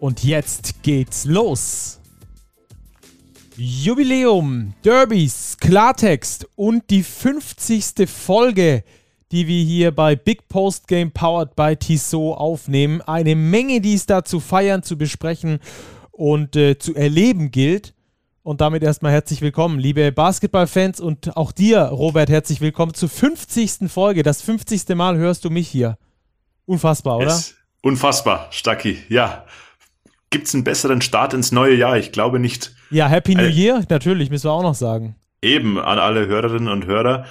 Und jetzt geht's los. Jubiläum, Derbys, Klartext und die 50. Folge, die wir hier bei Big Post Game Powered by Tissot aufnehmen. Eine Menge, die es da zu feiern, zu besprechen und äh, zu erleben gilt. Und damit erstmal herzlich willkommen, liebe Basketballfans und auch dir, Robert, herzlich willkommen zur 50. Folge. Das 50. Mal hörst du mich hier. Unfassbar, oder? Yes. Unfassbar, Stacki, ja. Gibt es einen besseren Start ins neue Jahr? Ich glaube nicht. Ja, Happy New Year, natürlich, müssen wir auch noch sagen. Eben an alle Hörerinnen und Hörer.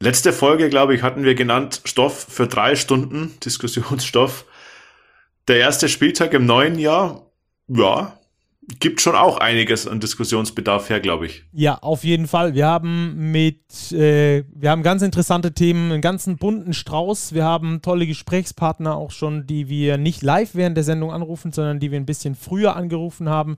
Letzte Folge, glaube ich, hatten wir genannt Stoff für drei Stunden, Diskussionsstoff. Der erste Spieltag im neuen Jahr, ja, gibt schon auch einiges an Diskussionsbedarf her, glaube ich. Ja, auf jeden Fall. Wir haben mit, äh, wir haben ganz interessante Themen, einen ganzen bunten Strauß. Wir haben tolle Gesprächspartner auch schon, die wir nicht live während der Sendung anrufen, sondern die wir ein bisschen früher angerufen haben.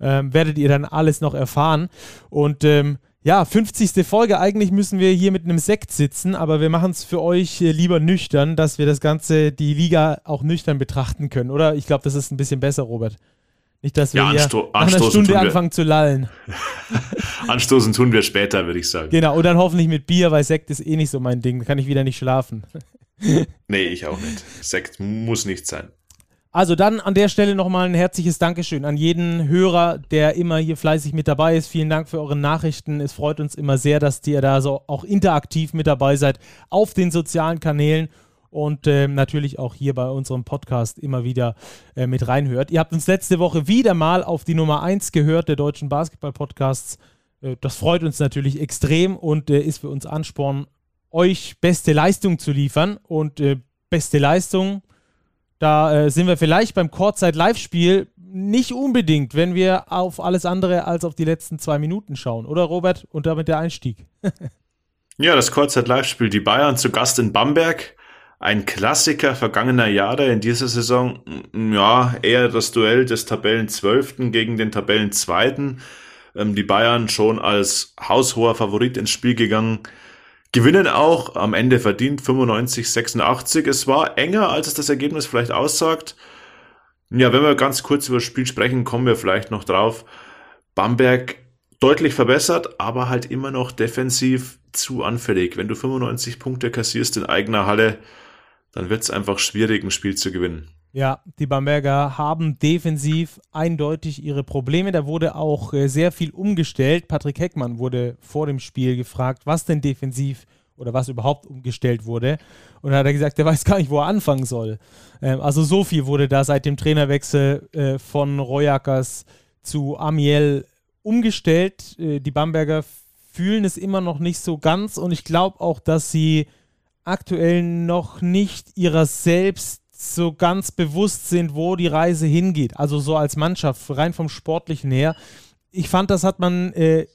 Ähm, werdet ihr dann alles noch erfahren. Und ähm, ja, 50. Folge. Eigentlich müssen wir hier mit einem Sekt sitzen, aber wir machen es für euch äh, lieber nüchtern, dass wir das Ganze, die Liga auch nüchtern betrachten können, oder? Ich glaube, das ist ein bisschen besser, Robert. Nicht, dass wir ja, hier nach einer Stunde anfangen zu lallen. anstoßen tun wir später, würde ich sagen. Genau, und dann hoffentlich mit Bier, weil Sekt ist eh nicht so mein Ding. Da kann ich wieder nicht schlafen. nee, ich auch nicht. Sekt muss nicht sein. Also dann an der Stelle nochmal ein herzliches Dankeschön an jeden Hörer, der immer hier fleißig mit dabei ist. Vielen Dank für eure Nachrichten. Es freut uns immer sehr, dass ihr da so auch interaktiv mit dabei seid auf den sozialen Kanälen und äh, natürlich auch hier bei unserem Podcast immer wieder äh, mit reinhört. Ihr habt uns letzte Woche wieder mal auf die Nummer 1 gehört der deutschen Basketball-Podcasts. Äh, das freut uns natürlich extrem und äh, ist für uns Ansporn, euch beste Leistung zu liefern. Und äh, beste Leistung, da äh, sind wir vielleicht beim Kurzzeit-Live-Spiel nicht unbedingt, wenn wir auf alles andere als auf die letzten zwei Minuten schauen. Oder Robert? Und damit der Einstieg. ja, das Kurzzeit-Live-Spiel. Die Bayern zu Gast in Bamberg ein Klassiker vergangener Jahre in dieser Saison, mm, ja, eher das Duell des Tabellenzwölften gegen den Tabellenzweiten. Ähm, die Bayern schon als haushoher Favorit ins Spiel gegangen. Gewinnen auch am Ende verdient 95, 86. Es war enger, als es das Ergebnis vielleicht aussagt. Ja, wenn wir ganz kurz über das Spiel sprechen, kommen wir vielleicht noch drauf. Bamberg deutlich verbessert, aber halt immer noch defensiv zu anfällig. Wenn du 95 Punkte kassierst in eigener Halle, dann wird es einfach schwierig, ein Spiel zu gewinnen. Ja, die Bamberger haben defensiv eindeutig ihre Probleme. Da wurde auch äh, sehr viel umgestellt. Patrick Heckmann wurde vor dem Spiel gefragt, was denn defensiv oder was überhaupt umgestellt wurde. Und da hat er gesagt, er weiß gar nicht, wo er anfangen soll. Ähm, also so viel wurde da seit dem Trainerwechsel äh, von Royakas zu Amiel umgestellt. Äh, die Bamberger fühlen es immer noch nicht so ganz und ich glaube auch, dass sie aktuell noch nicht ihrer selbst so ganz bewusst sind, wo die Reise hingeht. Also so als Mannschaft, rein vom Sportlichen her. Ich fand, das hat man äh,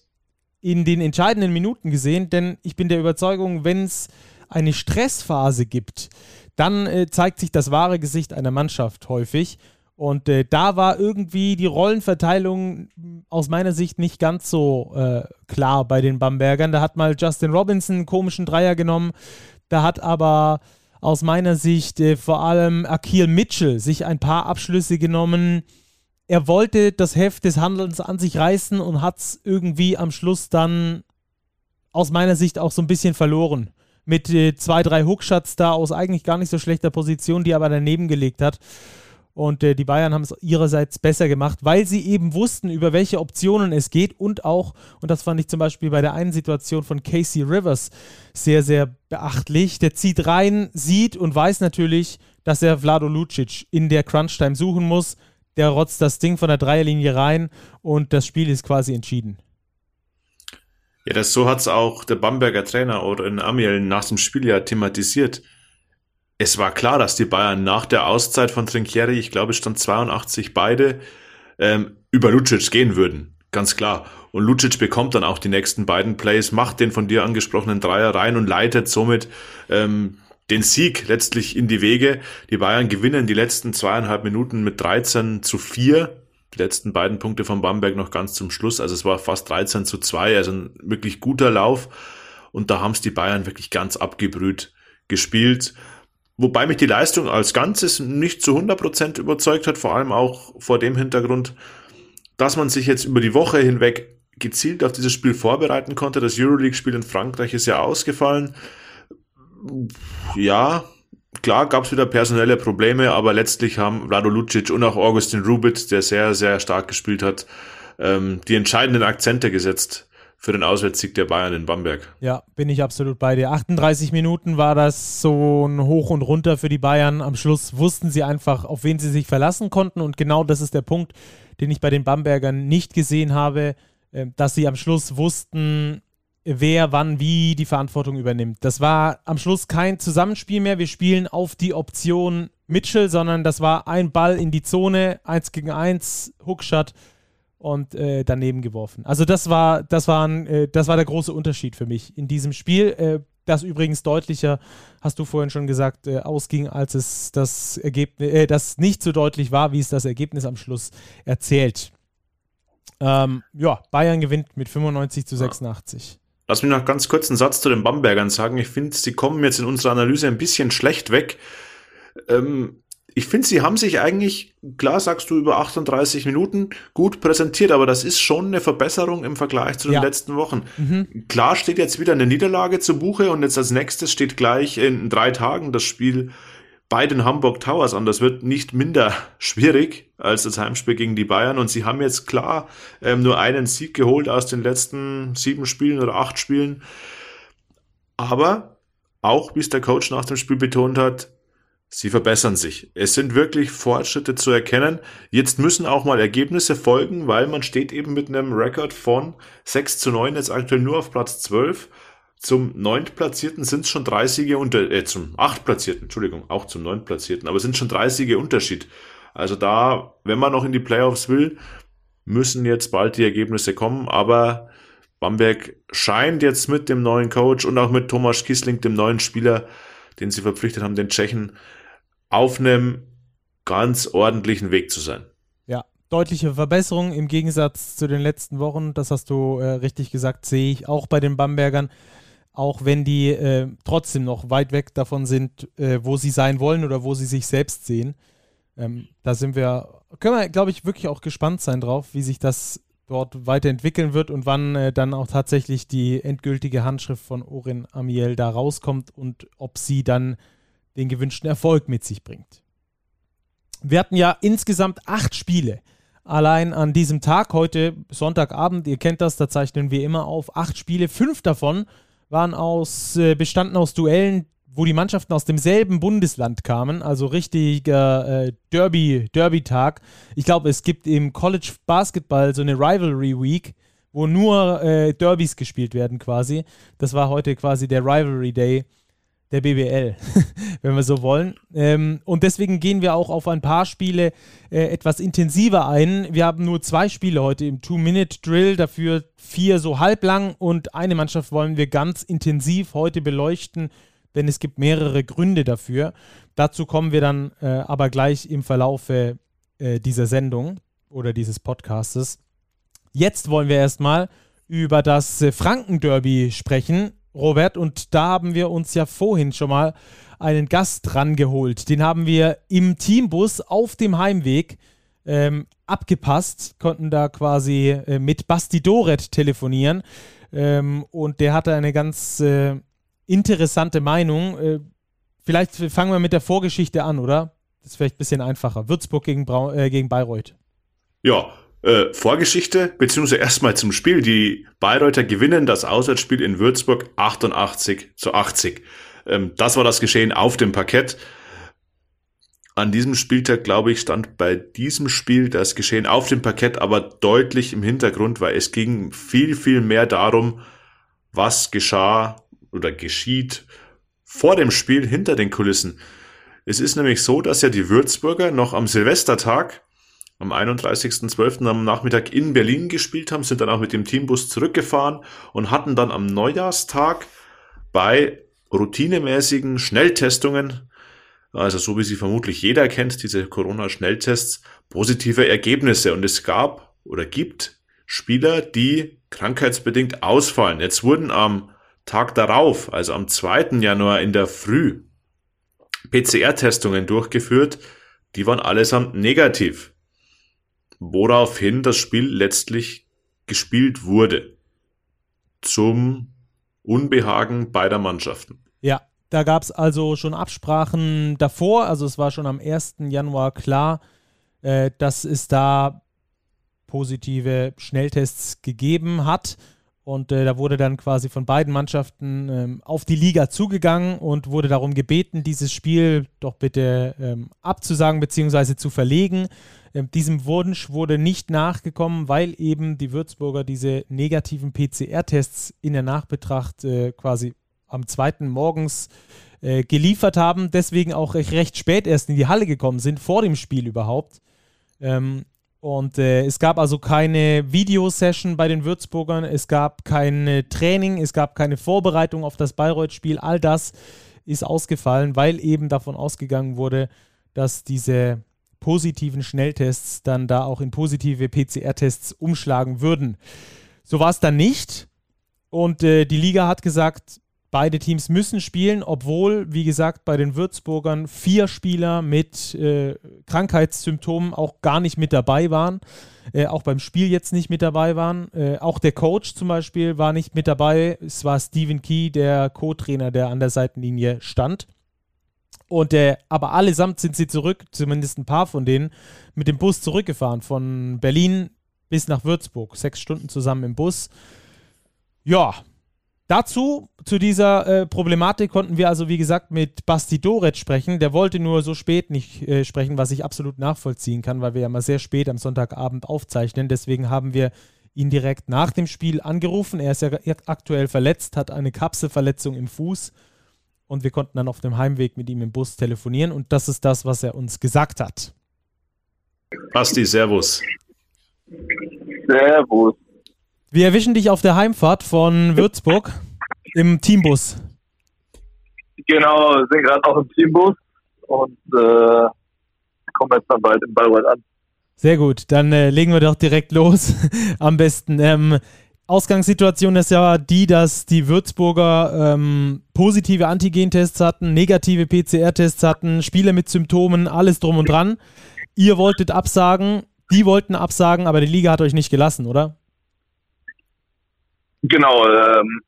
in den entscheidenden Minuten gesehen, denn ich bin der Überzeugung, wenn es eine Stressphase gibt, dann äh, zeigt sich das wahre Gesicht einer Mannschaft häufig. Und äh, da war irgendwie die Rollenverteilung aus meiner Sicht nicht ganz so äh, klar bei den Bambergern. Da hat mal Justin Robinson einen komischen Dreier genommen. Da hat aber aus meiner Sicht äh, vor allem Akil Mitchell sich ein paar Abschlüsse genommen. Er wollte das Heft des Handelns an sich reißen und hat es irgendwie am Schluss dann aus meiner Sicht auch so ein bisschen verloren. Mit äh, zwei, drei Hookshots da aus eigentlich gar nicht so schlechter Position, die er aber daneben gelegt hat. Und äh, die Bayern haben es ihrerseits besser gemacht, weil sie eben wussten, über welche Optionen es geht und auch, und das fand ich zum Beispiel bei der einen Situation von Casey Rivers sehr, sehr beachtlich. Der zieht rein, sieht und weiß natürlich, dass er Vlado Lucic in der Crunch-Time suchen muss. Der rotzt das Ding von der Dreierlinie rein und das Spiel ist quasi entschieden. Ja, das so hat es auch der Bamberger Trainer oder in Amiel nach dem Spiel ja thematisiert es war klar, dass die Bayern nach der Auszeit von Trinchieri, ich glaube, es stand 82 beide, ähm, über Lucic gehen würden. Ganz klar. Und Lucic bekommt dann auch die nächsten beiden Plays, macht den von dir angesprochenen Dreier rein und leitet somit ähm, den Sieg letztlich in die Wege. Die Bayern gewinnen die letzten zweieinhalb Minuten mit 13 zu 4. Die letzten beiden Punkte von Bamberg noch ganz zum Schluss. Also es war fast 13 zu 2, also ein wirklich guter Lauf. Und da haben es die Bayern wirklich ganz abgebrüht gespielt. Wobei mich die Leistung als Ganzes nicht zu 100% überzeugt hat, vor allem auch vor dem Hintergrund, dass man sich jetzt über die Woche hinweg gezielt auf dieses Spiel vorbereiten konnte. Das Euroleague-Spiel in Frankreich ist ja ausgefallen. Ja, klar gab es wieder personelle Probleme, aber letztlich haben Vlado Lucic und auch Augustin Rubit, der sehr, sehr stark gespielt hat, ähm, die entscheidenden Akzente gesetzt für den Auswärtssieg der Bayern in Bamberg. Ja, bin ich absolut bei dir. 38 Minuten war das so ein Hoch und Runter für die Bayern. Am Schluss wussten sie einfach, auf wen sie sich verlassen konnten. Und genau das ist der Punkt, den ich bei den Bambergern nicht gesehen habe, äh, dass sie am Schluss wussten, wer wann wie die Verantwortung übernimmt. Das war am Schluss kein Zusammenspiel mehr. Wir spielen auf die Option Mitchell, sondern das war ein Ball in die Zone, eins gegen eins, Hookshot und äh, daneben geworfen. Also das war, das war, ein, äh, das war der große Unterschied für mich in diesem Spiel. Äh, das übrigens deutlicher, hast du vorhin schon gesagt, äh, ausging, als es das Ergebnis, äh, das nicht so deutlich war, wie es das Ergebnis am Schluss erzählt. Ähm, ja, Bayern gewinnt mit 95 zu 86. Lass mich noch ganz kurz einen Satz zu den Bambergern sagen. Ich finde, sie kommen jetzt in unserer Analyse ein bisschen schlecht weg. Ähm, ich finde, sie haben sich eigentlich, klar sagst du, über 38 Minuten gut präsentiert, aber das ist schon eine Verbesserung im Vergleich zu den ja. letzten Wochen. Mhm. Klar steht jetzt wieder eine Niederlage zu Buche und jetzt als nächstes steht gleich in drei Tagen das Spiel bei den Hamburg Towers an. Das wird nicht minder schwierig als das Heimspiel gegen die Bayern und sie haben jetzt klar ähm, nur einen Sieg geholt aus den letzten sieben Spielen oder acht Spielen. Aber auch, wie es der Coach nach dem Spiel betont hat, Sie verbessern sich. Es sind wirklich Fortschritte zu erkennen. Jetzt müssen auch mal Ergebnisse folgen, weil man steht eben mit einem Rekord von 6 zu 9 jetzt aktuell nur auf Platz 12. Zum neuntplatzierten sind es schon drei Siege unter, äh, zum achtplatzierten, Entschuldigung, auch zum neuntplatzierten, aber sind schon drei Siege Unterschied. Also da, wenn man noch in die Playoffs will, müssen jetzt bald die Ergebnisse kommen, aber Bamberg scheint jetzt mit dem neuen Coach und auch mit Thomas Kissling, dem neuen Spieler, den sie verpflichtet haben, den Tschechen, auf einem ganz ordentlichen Weg zu sein. Ja, deutliche Verbesserung im Gegensatz zu den letzten Wochen. Das hast du äh, richtig gesagt, sehe ich auch bei den Bambergern. Auch wenn die äh, trotzdem noch weit weg davon sind, äh, wo sie sein wollen oder wo sie sich selbst sehen. Ähm, da sind wir, können wir, glaube ich, wirklich auch gespannt sein drauf, wie sich das dort weiterentwickeln wird und wann äh, dann auch tatsächlich die endgültige Handschrift von Orin Amiel da rauskommt und ob sie dann den gewünschten Erfolg mit sich bringt. Wir hatten ja insgesamt acht Spiele allein an diesem Tag, heute Sonntagabend, ihr kennt das, da zeichnen wir immer auf, acht Spiele, fünf davon waren aus, äh, bestanden aus Duellen, wo die Mannschaften aus demselben Bundesland kamen, also richtiger äh, Derby, Derby-Tag. Ich glaube, es gibt im College Basketball so eine Rivalry Week, wo nur äh, Derbys gespielt werden quasi. Das war heute quasi der Rivalry Day der BBL, wenn wir so wollen. Ähm, und deswegen gehen wir auch auf ein paar Spiele äh, etwas intensiver ein. Wir haben nur zwei Spiele heute im Two-Minute-Drill, dafür vier so halblang und eine Mannschaft wollen wir ganz intensiv heute beleuchten, denn es gibt mehrere Gründe dafür. Dazu kommen wir dann äh, aber gleich im Verlaufe äh, dieser Sendung oder dieses Podcastes. Jetzt wollen wir erstmal über das äh, Franken-Derby sprechen Robert, und da haben wir uns ja vorhin schon mal einen Gast rangeholt. Den haben wir im Teambus auf dem Heimweg ähm, abgepasst, konnten da quasi äh, mit Basti Doret telefonieren. Ähm, und der hatte eine ganz äh, interessante Meinung. Äh, vielleicht fangen wir mit der Vorgeschichte an, oder? Das ist vielleicht ein bisschen einfacher. Würzburg gegen, Brau äh, gegen Bayreuth. Ja, äh, Vorgeschichte, beziehungsweise erstmal zum Spiel. Die Bayreuther gewinnen das Auswärtsspiel in Würzburg 88 zu 80. Ähm, das war das Geschehen auf dem Parkett. An diesem Spieltag, glaube ich, stand bei diesem Spiel das Geschehen auf dem Parkett aber deutlich im Hintergrund, weil es ging viel, viel mehr darum, was geschah oder geschieht vor dem Spiel hinter den Kulissen. Es ist nämlich so, dass ja die Würzburger noch am Silvestertag am 31.12. am Nachmittag in Berlin gespielt haben, sind dann auch mit dem Teambus zurückgefahren und hatten dann am Neujahrstag bei routinemäßigen Schnelltestungen, also so wie sie vermutlich jeder kennt, diese Corona-Schnelltests, positive Ergebnisse. Und es gab oder gibt Spieler, die krankheitsbedingt ausfallen. Jetzt wurden am Tag darauf, also am 2. Januar in der Früh, PCR-Testungen durchgeführt. Die waren allesamt negativ. Woraufhin das Spiel letztlich gespielt wurde. Zum Unbehagen beider Mannschaften. Ja, da gab es also schon Absprachen davor. Also es war schon am 1. Januar klar, äh, dass es da positive Schnelltests gegeben hat. Und äh, da wurde dann quasi von beiden Mannschaften ähm, auf die Liga zugegangen und wurde darum gebeten, dieses Spiel doch bitte ähm, abzusagen bzw. zu verlegen. Ähm, diesem Wunsch wurde nicht nachgekommen, weil eben die Würzburger diese negativen PCR-Tests in der Nachbetracht äh, quasi am zweiten morgens äh, geliefert haben, deswegen auch recht spät erst in die Halle gekommen sind, vor dem Spiel überhaupt. Ähm, und äh, es gab also keine Videosession bei den Würzburgern, es gab kein Training, es gab keine Vorbereitung auf das Bayreuth-Spiel. All das ist ausgefallen, weil eben davon ausgegangen wurde, dass diese positiven Schnelltests dann da auch in positive PCR-Tests umschlagen würden. So war es dann nicht. Und äh, die Liga hat gesagt, Beide Teams müssen spielen, obwohl, wie gesagt, bei den Würzburgern vier Spieler mit äh, Krankheitssymptomen auch gar nicht mit dabei waren, äh, auch beim Spiel jetzt nicht mit dabei waren. Äh, auch der Coach zum Beispiel war nicht mit dabei. Es war Stephen Key, der Co-Trainer, der an der Seitenlinie stand. Und äh, aber allesamt sind sie zurück, zumindest ein paar von denen, mit dem Bus zurückgefahren von Berlin bis nach Würzburg. Sechs Stunden zusammen im Bus. Ja, Dazu, zu dieser äh, Problematik, konnten wir also, wie gesagt, mit Basti Doret sprechen. Der wollte nur so spät nicht äh, sprechen, was ich absolut nachvollziehen kann, weil wir ja mal sehr spät am Sonntagabend aufzeichnen. Deswegen haben wir ihn direkt nach dem Spiel angerufen. Er ist ja aktuell verletzt, hat eine Kapselverletzung im Fuß. Und wir konnten dann auf dem Heimweg mit ihm im Bus telefonieren. Und das ist das, was er uns gesagt hat. Basti, Servus. Servus. Wir erwischen dich auf der Heimfahrt von Würzburg im Teambus. Genau, sind gerade auch im Teambus und äh, kommen jetzt dann bald im Bayreuth an. Sehr gut, dann äh, legen wir doch direkt los. Am besten. Ähm, Ausgangssituation ist ja die, dass die Würzburger ähm, positive Antigentests hatten, negative PCR-Tests hatten, Spiele mit Symptomen, alles drum und dran. Ihr wolltet absagen, die wollten absagen, aber die Liga hat euch nicht gelassen, oder? Genau, ähm,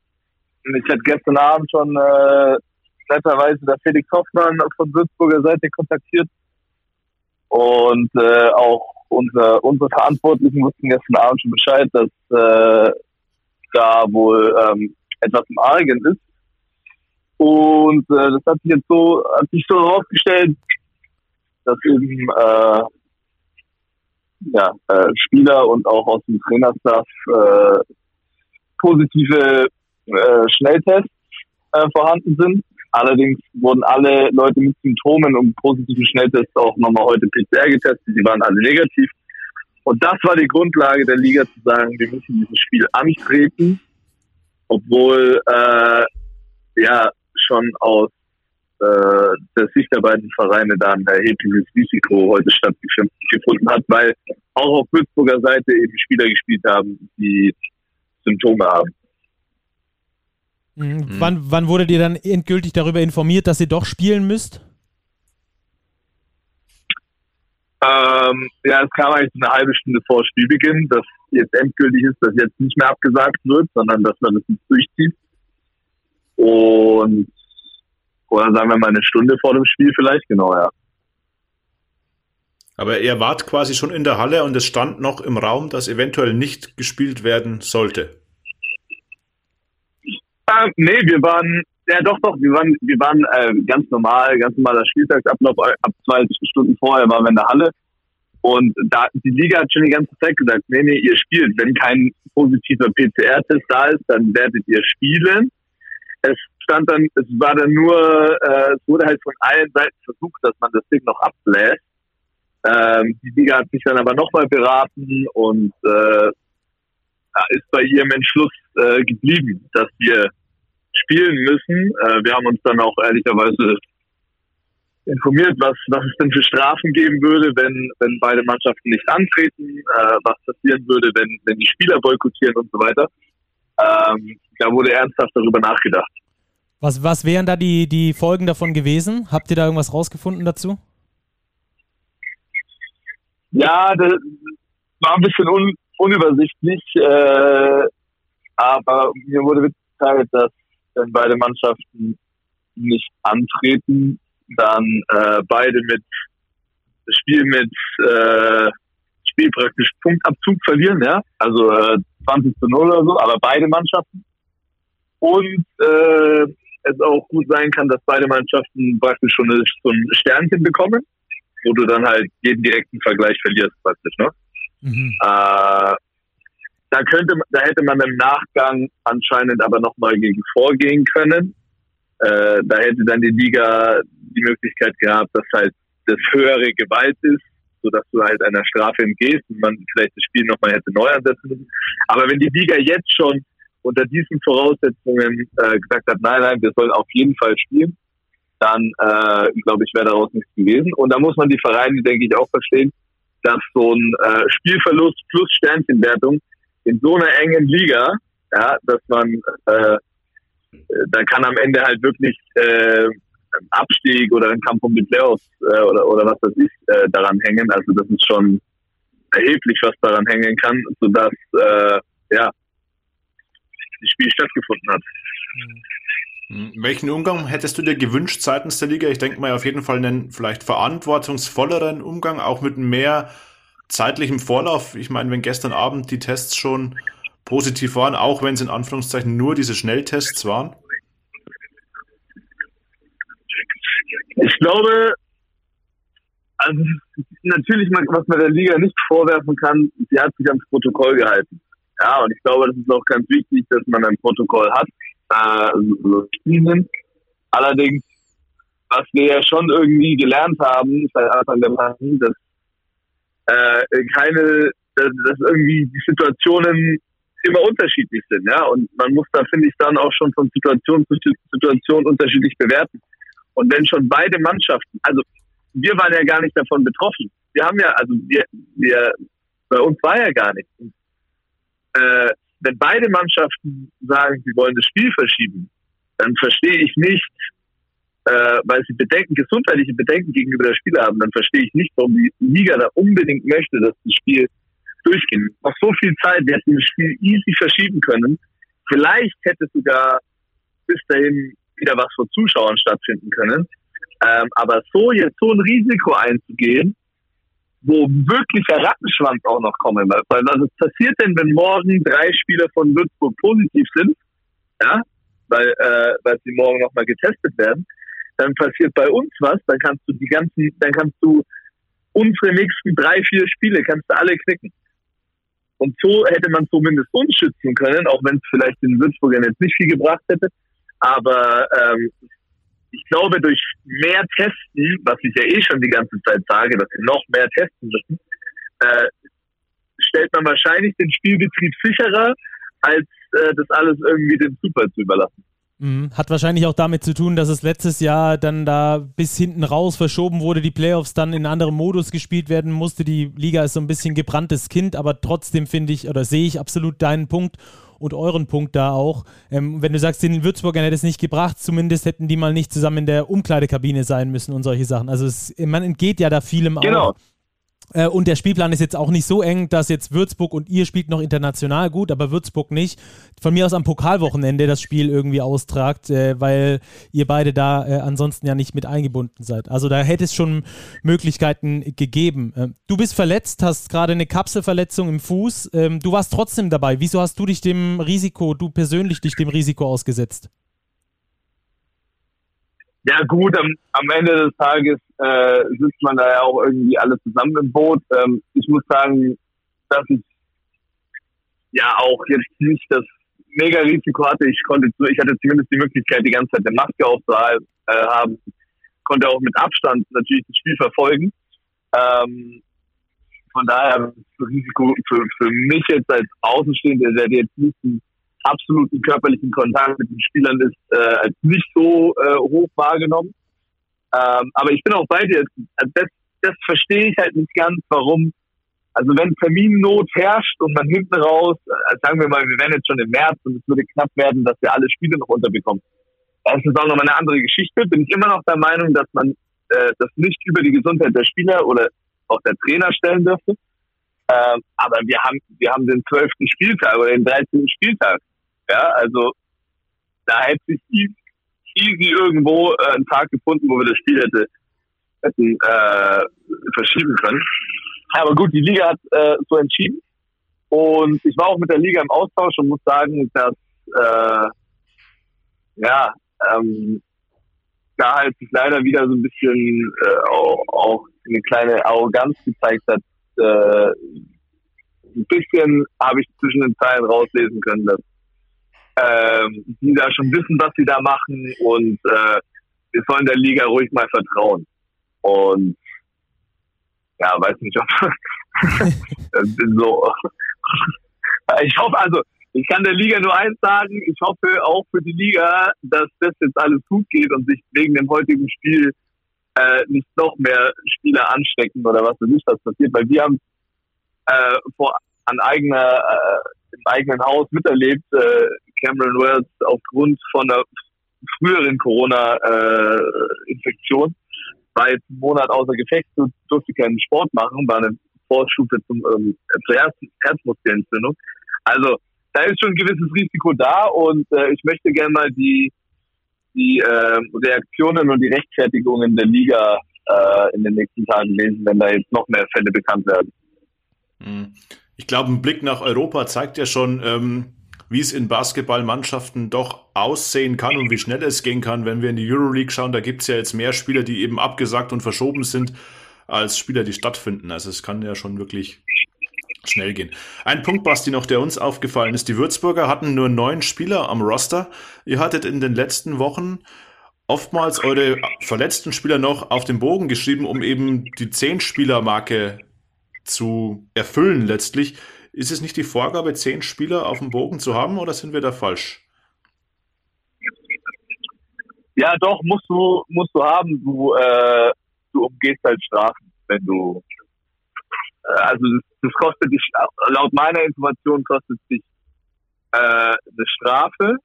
ich hatte gestern Abend schon äh, netterweise der Felix Hoffmann von Würzburger Seite kontaktiert und äh, auch unser, unsere Verantwortlichen wussten gestern Abend schon Bescheid, dass äh, da wohl ähm, etwas im Argen ist. Und äh, das hat sich jetzt so, hat sich so herausgestellt, dass eben äh, ja, äh, Spieler und auch aus dem Trainerstaff äh, positive äh, Schnelltests äh, vorhanden sind. Allerdings wurden alle Leute mit Symptomen und positiven Schnelltests auch nochmal heute PCR getestet. Die waren alle negativ. Und das war die Grundlage der Liga zu sagen, wir müssen dieses Spiel antreten, obwohl äh, ja schon aus äh, der Sicht der beiden Vereine da ein erhebliches Risiko heute stattgefunden hat, weil auch auf Würzburger Seite eben Spieler gespielt haben, die Symptome haben. Mhm. Mhm. Wann, wann wurde dir dann endgültig darüber informiert, dass ihr doch spielen müsst? Ähm, ja, es kam eigentlich eine halbe Stunde vor Spielbeginn, dass jetzt endgültig ist, dass jetzt nicht mehr abgesagt wird, sondern dass man das nicht durchzieht. Und oder sagen wir mal eine Stunde vor dem Spiel vielleicht, genau, ja. Aber ihr wart quasi schon in der Halle und es stand noch im Raum, dass eventuell nicht gespielt werden sollte. Äh, nee, wir waren, ja doch, doch, wir waren, wir waren äh, ganz normal, ganz normaler Spieltagsablauf. Ab zwei Stunden vorher waren wir in der Halle. Und da, die Liga hat schon die ganze Zeit gesagt, nee, nee, ihr spielt. Wenn kein positiver PCR-Test da ist, dann werdet ihr spielen. Es stand dann, es war dann nur, äh, es wurde halt von allen Seiten versucht, dass man das Ding noch abbläst Ähm, die Liga hat sich dann aber nochmal beraten und äh, ist bei ihrem Entschluss äh, geblieben, dass wir spielen müssen. Äh, wir haben uns dann auch ehrlicherweise informiert, was, was es denn für Strafen geben würde, wenn, wenn beide Mannschaften nicht antreten, äh, was passieren würde, wenn, wenn die Spieler boykottieren und so weiter. Ähm, da wurde ernsthaft darüber nachgedacht. Was, was wären da die, die Folgen davon gewesen? Habt ihr da irgendwas rausgefunden dazu? Ja, das war ein bisschen un, unübersichtlich, äh, aber mir wurde mitgeteilt, dass wenn beide Mannschaften nicht antreten, dann äh, beide mit Spiel mit äh, Spiel praktisch Punktabzug verlieren, ja, also äh, 20 zu 0 oder so, aber beide Mannschaften. Und äh, es auch gut sein kann, dass beide Mannschaften praktisch schon so ein Sternchen bekommen, wo du dann halt jeden direkten Vergleich verlierst praktisch, ne? Mhm. Äh, da könnte, da hätte man im Nachgang anscheinend aber nochmal gegen vorgehen können. Äh, da hätte dann die Liga die Möglichkeit gehabt, dass halt das höhere Gewalt ist, so dass du halt einer Strafe entgehst und man vielleicht das Spiel nochmal hätte neu ansetzen müssen. Aber wenn die Liga jetzt schon unter diesen Voraussetzungen äh, gesagt hat, nein, nein, wir sollen auf jeden Fall spielen, dann äh, glaube ich, wäre daraus nichts gewesen. Und da muss man die Vereine, denke ich, auch verstehen, dass so ein äh, Spielverlust plus Sternchenwertung in so einer engen Liga, ja, dass man äh, da kann am Ende halt wirklich äh, Abstieg oder ein Kampf um die Playoffs äh, oder, oder was das ist, äh, daran hängen. Also das ist schon erheblich, was daran hängen kann, sodass äh, ja, das Spiel stattgefunden hat. Hm, welchen Umgang hättest du dir gewünscht seitens der Liga? Ich denke mal auf jeden Fall einen vielleicht verantwortungsvolleren Umgang, auch mit mehr zeitlichem Vorlauf. Ich meine, wenn gestern Abend die Tests schon positiv waren, auch wenn es in Anführungszeichen nur diese Schnelltests waren? Ich glaube, also natürlich, was man der Liga nicht vorwerfen kann, sie hat sich ans Protokoll gehalten. Ja, und ich glaube, das ist auch ganz wichtig, dass man ein Protokoll hat. Äh, Allerdings, was wir ja schon irgendwie gelernt haben seit Anfang der Pandemie, dass äh, keine, dass, dass irgendwie die Situationen immer unterschiedlich sind, ja. Und man muss da, finde ich, dann auch schon von Situation zu Situation unterschiedlich bewerten. Und wenn schon beide Mannschaften, also wir waren ja gar nicht davon betroffen. Wir haben ja, also wir, wir bei uns war ja gar nichts. Äh, wenn beide Mannschaften sagen, sie wollen das Spiel verschieben, dann verstehe ich nicht, äh, weil sie Bedenken, gesundheitliche Bedenken gegenüber der Spieler haben, dann verstehe ich nicht, warum die Liga da unbedingt möchte, dass das Spiel durchgehen. Noch so viel Zeit, wir hätten das Spiel easy verschieben können. Vielleicht hätte sogar bis dahin wieder was vor Zuschauern stattfinden können. Ähm, aber so jetzt so ein Risiko einzugehen, wo wirklich der Rattenschwanz auch noch kommen wird. Weil was passiert denn, wenn morgen drei Spieler von Würzburg positiv sind? Ja, weil, äh, weil sie morgen nochmal getestet werden. Dann passiert bei uns was, dann kannst du die ganzen, dann kannst du unsere nächsten drei, vier Spiele kannst du alle knicken. Und so hätte man zumindest uns schützen können, auch wenn es vielleicht den Würzburgern jetzt nicht viel gebracht hätte. Aber ähm, ich glaube, durch mehr Testen, was ich ja eh schon die ganze Zeit sage, dass wir noch mehr testen müssen, äh, stellt man wahrscheinlich den Spielbetrieb sicherer, als äh, das alles irgendwie dem Super zu überlassen. Mhm. Hat wahrscheinlich auch damit zu tun, dass es letztes Jahr dann da bis hinten raus verschoben wurde, die Playoffs dann in anderem Modus gespielt werden musste. Die Liga ist so ein bisschen gebranntes Kind, aber trotzdem finde ich oder sehe ich absolut deinen Punkt und euren Punkt da auch. Ähm, wenn du sagst, den Würzburgern hätte es nicht gebracht, zumindest hätten die mal nicht zusammen in der Umkleidekabine sein müssen und solche Sachen. Also es, man entgeht ja da vielem genau. auch. Äh, und der Spielplan ist jetzt auch nicht so eng, dass jetzt Würzburg und ihr spielt noch international gut, aber Würzburg nicht. Von mir aus am Pokalwochenende das Spiel irgendwie austragt, äh, weil ihr beide da äh, ansonsten ja nicht mit eingebunden seid. Also da hätte es schon Möglichkeiten gegeben. Ähm, du bist verletzt, hast gerade eine Kapselverletzung im Fuß. Ähm, du warst trotzdem dabei. Wieso hast du dich dem Risiko, du persönlich dich dem Risiko ausgesetzt? Ja gut, am, am Ende des Tages äh, sitzt man da ja auch irgendwie alle zusammen im Boot. Ähm, ich muss sagen, dass ich ja auch jetzt nicht das mega Risiko hatte. Ich konnte, ich hatte zumindest die Möglichkeit, die ganze Zeit eine Maske aufzuhalten, äh, haben, konnte auch mit Abstand natürlich das Spiel verfolgen. Ähm, von daher das Risiko für, für mich jetzt als Außenstehender, der jetzt nicht absoluten körperlichen Kontakt mit den Spielern ist, äh, nicht so äh, hoch wahrgenommen. Ähm, aber ich bin auch bei dir. Das, das verstehe ich halt nicht ganz, warum. Also wenn Terminnot herrscht und man hinten raus, äh, sagen wir mal, wir wären jetzt schon im März und es würde knapp werden, dass wir alle Spiele noch unterbekommen. Das ist auch nochmal eine andere Geschichte. Bin ich immer noch der Meinung, dass man äh, das nicht über die Gesundheit der Spieler oder auch der Trainer stellen dürfte. Ähm, aber wir haben, wir haben den zwölften Spieltag oder den 13. Spieltag. Ja, also da hätte sich easy irgendwo äh, einen Tag gefunden, wo wir das Spiel hätte, hätten äh, verschieben können. Aber gut, die Liga hat äh, so entschieden. Und ich war auch mit der Liga im Austausch und muss sagen, dass äh, ja, ähm, da halt sich leider wieder so ein bisschen äh, auch, auch eine kleine Arroganz gezeigt hat. Äh, ein bisschen habe ich zwischen den Zeilen rauslesen können, dass ähm, die da schon wissen, was sie da machen und äh, wir sollen der Liga ruhig mal vertrauen. Und ja, weiß nicht, ob so. ich hoffe, also ich kann der Liga nur eins sagen, ich hoffe auch für die Liga, dass das jetzt alles gut geht und sich wegen dem heutigen Spiel äh, nicht noch mehr Spieler anstecken oder was weiß ich, was passiert, weil wir haben äh, vor an eigener äh, im eigenen Haus miterlebt, äh, Cameron Wells aufgrund von einer früheren Corona-Infektion war jetzt einen Monat außer Gefecht, durfte keinen Sport machen, war eine Vorstufe zum, ähm, zur Herz Herzmuskelentzündung. Also da ist schon ein gewisses Risiko da und äh, ich möchte gerne mal die, die äh, Reaktionen und die Rechtfertigungen der Liga äh, in den nächsten Tagen lesen, wenn da jetzt noch mehr Fälle bekannt werden. Hm. Ich glaube, ein Blick nach Europa zeigt ja schon, ähm, wie es in Basketballmannschaften doch aussehen kann und wie schnell es gehen kann, wenn wir in die Euroleague schauen. Da gibt es ja jetzt mehr Spieler, die eben abgesagt und verschoben sind, als Spieler, die stattfinden. Also es kann ja schon wirklich schnell gehen. Ein Punkt, Basti, noch, der uns aufgefallen ist. Die Würzburger hatten nur neun Spieler am Roster. Ihr hattet in den letzten Wochen oftmals eure verletzten Spieler noch auf den Bogen geschrieben, um eben die Zehn-Spieler-Marke zu erfüllen letztlich. Ist es nicht die Vorgabe, zehn Spieler auf dem Bogen zu haben oder sind wir da falsch? Ja, doch, musst du, musst du haben. Du, äh, du umgehst halt Strafen, wenn du äh, also das, das, kostet dich, laut meiner Information kostet dich äh, eine Strafe,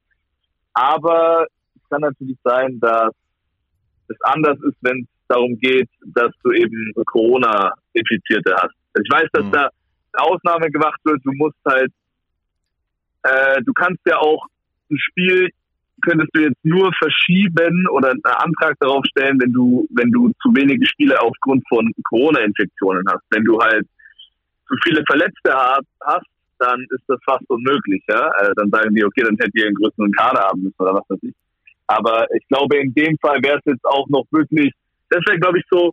aber es kann natürlich sein, dass es anders ist, wenn es darum geht, dass du eben Corona-Infizierte hast. Ich weiß, dass mhm. da Ausnahme gemacht wird, du musst halt, äh, du kannst ja auch ein Spiel könntest du jetzt nur verschieben oder einen Antrag darauf stellen, wenn du, wenn du zu wenige Spiele aufgrund von Corona-Infektionen hast. Wenn du halt zu viele Verletzte hast, dann ist das fast unmöglich. Ja? Also dann sagen die, okay, dann hättet ihr einen größeren Kader haben müssen oder was weiß ich. Aber ich glaube, in dem Fall wäre es jetzt auch noch wirklich, das wäre, glaube ich, so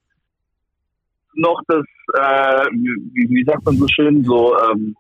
noch das, äh, wie, wie sagt man so schön, so ähm,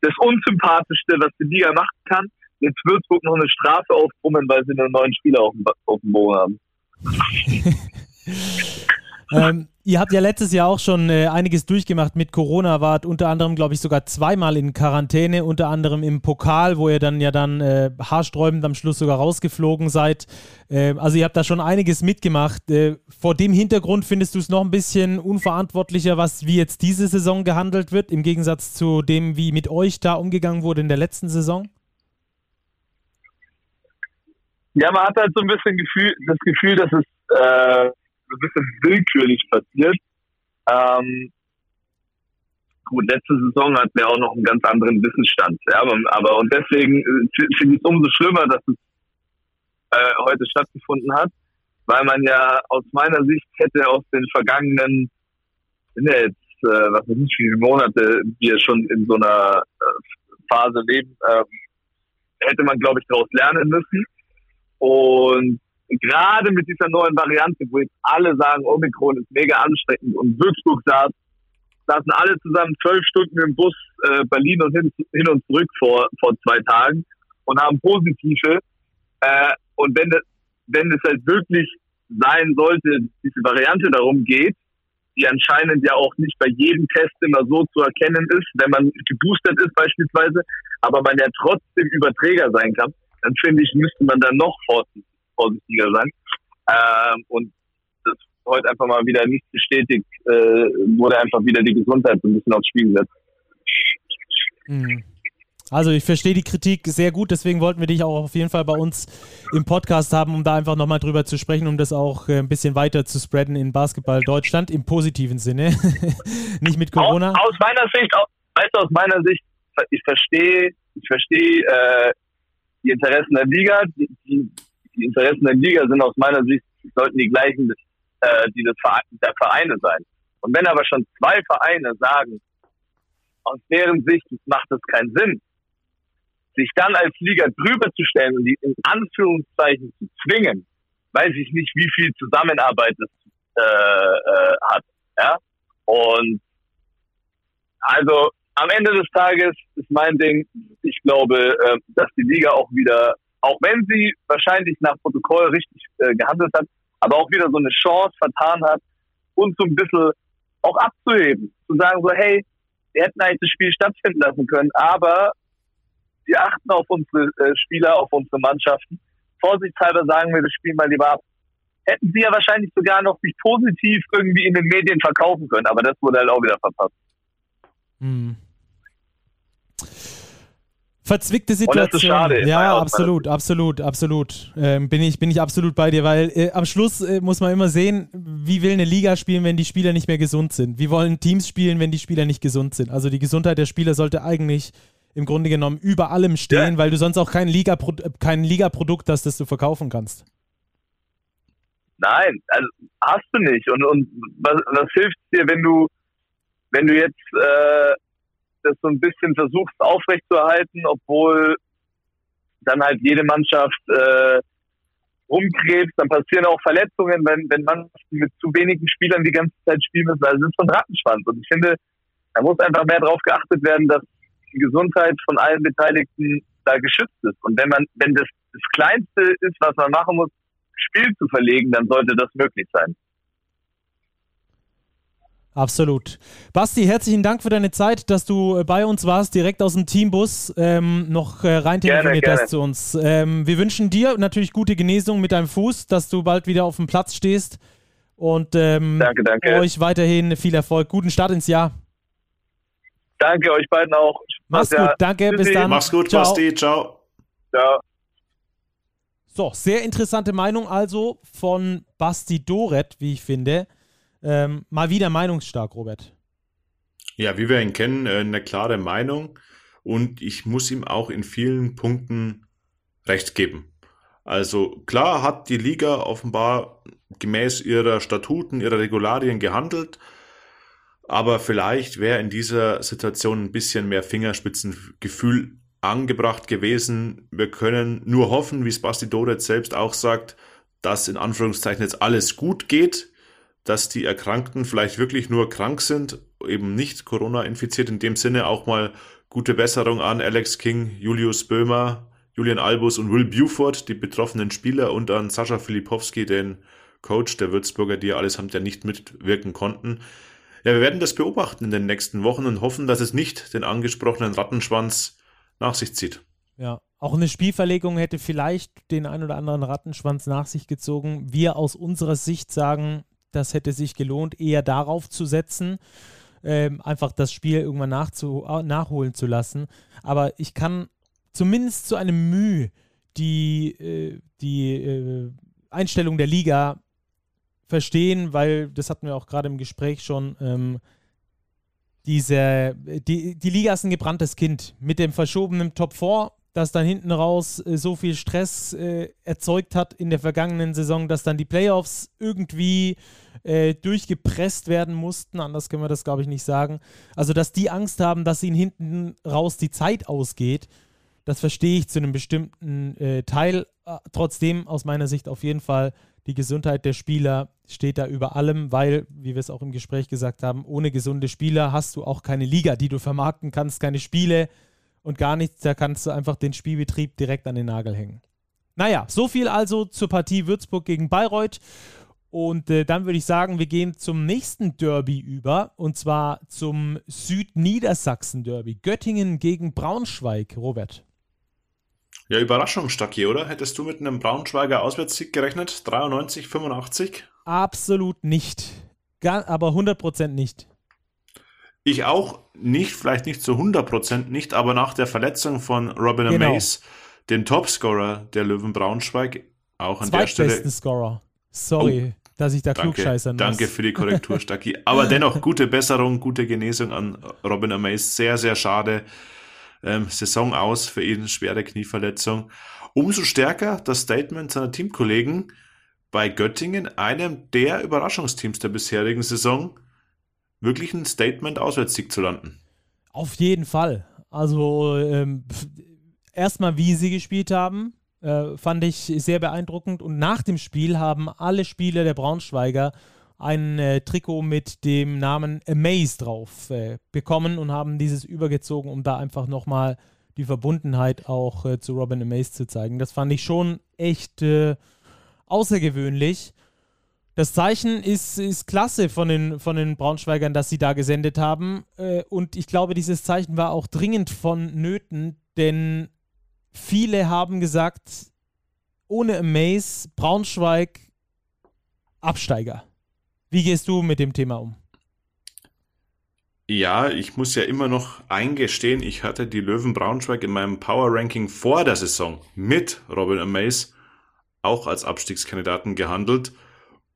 das Unsympathischste, was die Liga machen kann jetzt Würzburg noch eine Strafe aufbrummen, weil sie einen neuen Spieler auf dem, auf dem Bogen haben. ähm, ihr habt ja letztes Jahr auch schon äh, einiges durchgemacht mit Corona, wart unter anderem, glaube ich, sogar zweimal in Quarantäne, unter anderem im Pokal, wo ihr dann ja dann äh, haarsträubend am Schluss sogar rausgeflogen seid. Äh, also ihr habt da schon einiges mitgemacht. Äh, vor dem Hintergrund findest du es noch ein bisschen unverantwortlicher, was wie jetzt diese Saison gehandelt wird, im Gegensatz zu dem, wie mit euch da umgegangen wurde in der letzten Saison? Ja, man hat halt so ein bisschen Gefühl, das Gefühl, dass es äh, ein bisschen willkürlich passiert. Ähm, gut, letzte Saison hatten wir auch noch einen ganz anderen Wissensstand. Ja, aber, aber und deswegen äh, finde ich es umso schlimmer, dass es äh, heute stattgefunden hat, weil man ja aus meiner Sicht hätte aus den vergangenen, sind ja jetzt, äh, was weiß ich, viele Monate wir schon in so einer äh, Phase leben, äh, hätte man, glaube ich, daraus lernen müssen und gerade mit dieser neuen Variante, wo jetzt alle sagen, Omikron ist mega ansteckend und Würzburg saß, saßen alle zusammen zwölf Stunden im Bus äh, Berlin und hin, hin, und zurück vor, vor zwei Tagen und haben positive. Äh, und wenn, wenn es halt wirklich sein sollte, diese Variante darum geht, die anscheinend ja auch nicht bei jedem Test immer so zu erkennen ist, wenn man geboostert ist beispielsweise, aber man ja trotzdem Überträger sein kann, dann finde ich, müsste man dann noch vorsichtiger sein. Ähm, und das heute einfach mal wieder nicht bestätigt, äh, wurde einfach wieder die Gesundheit so ein bisschen aufs Spiel gesetzt. Mhm. Also ich verstehe die Kritik sehr gut, deswegen wollten wir dich auch auf jeden Fall bei uns im Podcast haben, um da einfach nochmal drüber zu sprechen, um das auch äh, ein bisschen weiter zu spreaden in Basketball Deutschland im positiven Sinne, nicht mit Corona. Aus, aus, meiner Sicht, aus, weißt du, aus meiner Sicht, ich verstehe, ich verstehe äh, die Interessen der Liga, die, die, die, Interessen der Liga sind aus meiner Sicht sollten die gleichen, äh, die des Vereine, der Vereine sein. Und wenn aber schon zwei Vereine sagen, aus deren Sicht macht es keinen Sinn, sich dann als Liga drüber zu stellen und die in Anführungszeichen zu zwingen, weiß ich nicht, wie viel Zusammenarbeit es äh, äh, hat. Ja? Und also am Ende des Tages ist mein Ding, ich glaube, äh, dass die Liga auch wieder, auch wenn sie wahrscheinlich nach Protokoll richtig äh, gehandelt hat, aber auch wieder so eine Chance vertan hat, uns so ein bisschen auch abzuheben. Zu sagen so, hey, wir hätten eigentlich das Spiel stattfinden lassen können, aber wir achten auf unsere äh, Spieler, auf unsere Mannschaften. Vorsichtshalber sagen wir das Spiel mal lieber ab. Hätten sie ja wahrscheinlich sogar noch sich positiv irgendwie in den Medien verkaufen können, aber das wurde halt auch wieder verpasst. Hm. Verzwickte Situation. Schade, ja, absolut, absolut, absolut. Ähm, bin, ich, bin ich absolut bei dir, weil äh, am Schluss äh, muss man immer sehen, wie will eine Liga spielen, wenn die Spieler nicht mehr gesund sind? Wie wollen Teams spielen, wenn die Spieler nicht gesund sind? Also die Gesundheit der Spieler sollte eigentlich im Grunde genommen über allem stehen, ja. weil du sonst auch kein, Liga kein Liga-Produkt hast, das du verkaufen kannst. Nein, also hast du nicht. Und, und was, was hilft dir, wenn du, wenn du jetzt äh, das so ein bisschen versuchst aufrechtzuerhalten, obwohl dann halt jede Mannschaft äh, rumkrebst, dann passieren auch Verletzungen, wenn, wenn man mit zu wenigen Spielern die ganze Zeit spielen müssen. Also es ist ein Rattenschwanz. Und ich finde, da muss einfach mehr darauf geachtet werden, dass die Gesundheit von allen Beteiligten da geschützt ist. Und wenn man, wenn das das Kleinste ist, was man machen muss, Spiel zu verlegen, dann sollte das möglich sein. Absolut. Basti, herzlichen Dank für deine Zeit, dass du äh, bei uns warst, direkt aus dem Teambus, ähm, noch äh, rein telefoniert hast zu uns. Ähm, wir wünschen dir natürlich gute Genesung mit deinem Fuß, dass du bald wieder auf dem Platz stehst und ähm, danke, danke. euch weiterhin viel Erfolg. Guten Start ins Jahr. Danke euch beiden auch. Mach's gut, danke, bis dann. Mach's gut, ciao. Basti, ciao. Ciao. So, sehr interessante Meinung also von Basti Doret, wie ich finde. Ähm, mal wieder meinungsstark, Robert. Ja, wie wir ihn kennen, äh, eine klare Meinung und ich muss ihm auch in vielen Punkten recht geben. Also klar hat die Liga offenbar gemäß ihrer Statuten, ihrer Regularien gehandelt, aber vielleicht wäre in dieser Situation ein bisschen mehr Fingerspitzengefühl angebracht gewesen. Wir können nur hoffen, wie Spasti Doret selbst auch sagt, dass in Anführungszeichen jetzt alles gut geht, dass die Erkrankten vielleicht wirklich nur krank sind, eben nicht Corona infiziert, in dem Sinne auch mal gute Besserung an Alex King, Julius Böhmer, Julian Albus und Will Buford, die betroffenen Spieler und an Sascha Filipowski, den Coach der Würzburger, die allesamt ja nicht mitwirken konnten. Ja, wir werden das beobachten in den nächsten Wochen und hoffen, dass es nicht den angesprochenen Rattenschwanz nach sich zieht. Ja, auch eine Spielverlegung hätte vielleicht den ein oder anderen Rattenschwanz nach sich gezogen. Wir aus unserer Sicht sagen, das hätte sich gelohnt, eher darauf zu setzen, ähm, einfach das Spiel irgendwann nachzu nachholen zu lassen. Aber ich kann zumindest zu einem Mühe die, äh, die äh, Einstellung der Liga verstehen, weil das hatten wir auch gerade im Gespräch schon. Ähm, diese, die, die Liga ist ein gebranntes Kind. Mit dem verschobenen Top 4, das dann hinten raus äh, so viel Stress äh, erzeugt hat in der vergangenen Saison, dass dann die Playoffs irgendwie äh, durchgepresst werden mussten. Anders können wir das, glaube ich, nicht sagen. Also, dass die Angst haben, dass ihnen hinten raus die Zeit ausgeht, das verstehe ich zu einem bestimmten äh, Teil. Äh, trotzdem aus meiner Sicht auf jeden Fall die Gesundheit der Spieler steht da über allem, weil, wie wir es auch im Gespräch gesagt haben, ohne gesunde Spieler hast du auch keine Liga, die du vermarkten kannst, keine Spiele und gar nichts. Da kannst du einfach den Spielbetrieb direkt an den Nagel hängen. Naja, so viel also zur Partie Würzburg gegen Bayreuth. Und äh, dann würde ich sagen, wir gehen zum nächsten Derby über und zwar zum Südniedersachsen-Derby. Göttingen gegen Braunschweig, Robert. Ja, Überraschung, Stacki, oder? Hättest du mit einem Braunschweiger Auswärtssieg gerechnet? 93, 85? Absolut nicht. Gar, aber 100% nicht. Ich auch nicht, vielleicht nicht zu 100% nicht, aber nach der Verletzung von Robin Genau. Mays, dem Topscorer der Löwen Braunschweig, auch an der Stelle. Zweitbesten Scorer. Sorry, dass ich da Danke, klugscheißern muss. danke für die Korrektur, Stacki. Aber dennoch gute Besserung, gute Genesung an Robin Amaze. Sehr, sehr schade. Ähm, Saison aus für ihn, schwere Knieverletzung. Umso stärker das Statement seiner Teamkollegen bei Göttingen, einem der Überraschungsteams der bisherigen Saison, wirklich ein Statement Auswärtssieg zu landen. Auf jeden Fall. Also ähm, erstmal, wie sie gespielt haben, äh, fand ich sehr beeindruckend. Und nach dem Spiel haben alle Spieler der Braunschweiger ein äh, Trikot mit dem Namen Amaze drauf äh, bekommen und haben dieses übergezogen, um da einfach nochmal die Verbundenheit auch äh, zu Robin Amaze zu zeigen. Das fand ich schon echt äh, außergewöhnlich. Das Zeichen ist, ist klasse von den, von den Braunschweigern, dass sie da gesendet haben. Äh, und ich glaube, dieses Zeichen war auch dringend vonnöten, denn viele haben gesagt, ohne Amaze, Braunschweig, Absteiger. Wie gehst du mit dem Thema um? Ja, ich muss ja immer noch eingestehen, ich hatte die Löwen Braunschweig in meinem Power Ranking vor der Saison mit Robin Amaze auch als Abstiegskandidaten gehandelt.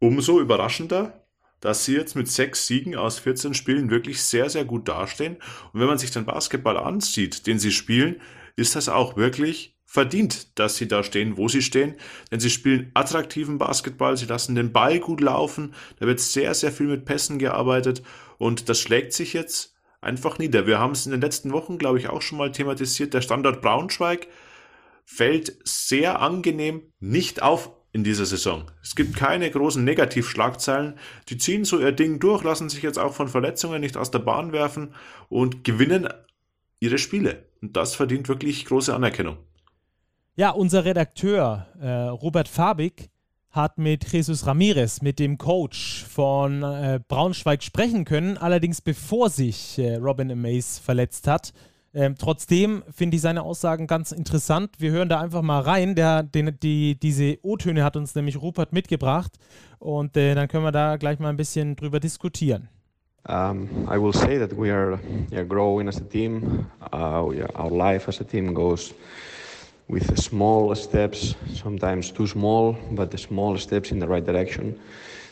Umso überraschender, dass sie jetzt mit sechs Siegen aus 14 Spielen wirklich sehr, sehr gut dastehen. Und wenn man sich den Basketball ansieht, den sie spielen, ist das auch wirklich verdient, dass sie da stehen, wo sie stehen. Denn sie spielen attraktiven Basketball, sie lassen den Ball gut laufen, da wird sehr, sehr viel mit Pässen gearbeitet und das schlägt sich jetzt einfach nieder. Wir haben es in den letzten Wochen, glaube ich, auch schon mal thematisiert. Der Standort Braunschweig fällt sehr angenehm nicht auf in dieser Saison. Es gibt keine großen Negativschlagzeilen. Die ziehen so ihr Ding durch, lassen sich jetzt auch von Verletzungen nicht aus der Bahn werfen und gewinnen ihre Spiele. Und das verdient wirklich große Anerkennung. Ja, unser Redakteur äh, Robert Fabig hat mit Jesus Ramirez, mit dem Coach von äh, Braunschweig sprechen können, allerdings bevor sich äh, Robin Amaze verletzt hat. Ähm, trotzdem finde ich seine Aussagen ganz interessant. Wir hören da einfach mal rein. Der, den, die, diese O-Töne hat uns nämlich Rupert mitgebracht und äh, dann können wir da gleich mal ein bisschen drüber diskutieren. Um, I will say that we are yeah, growing as a team. Uh, are- our life as a team goes with small steps, sometimes too small, but the small steps in the right direction.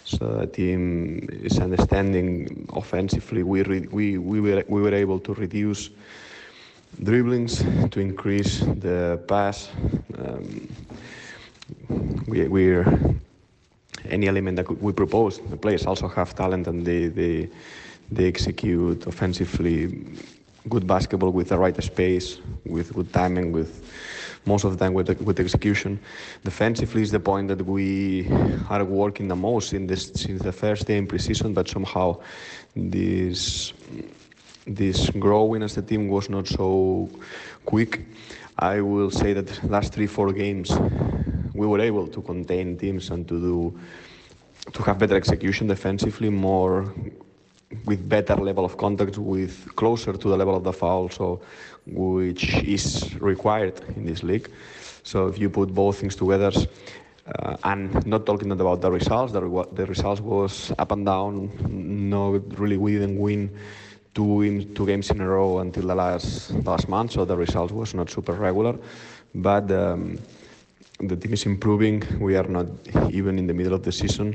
So the team is understanding offensively. We we we were we were able to reduce dribblings to increase the pass. Um, we we're any element that we propose. The players also have talent and they, they, they execute offensively good basketball with the right space, with good timing, with most of the time with, with execution. Defensively is the point that we are working the most in this since the first day in preseason, but somehow this this growing as the team was not so quick. I will say that last three four games we were able to contain teams and to do to have better execution defensively, more with better level of contact, with closer to the level of the foul, so which is required in this league. So if you put both things together, uh, and not talking about the results, the, the results was up and down. No, really, we didn't win two, two games in a row until the last last month, so the result was not super regular. But um, the team is improving. We are not even in the middle of the season,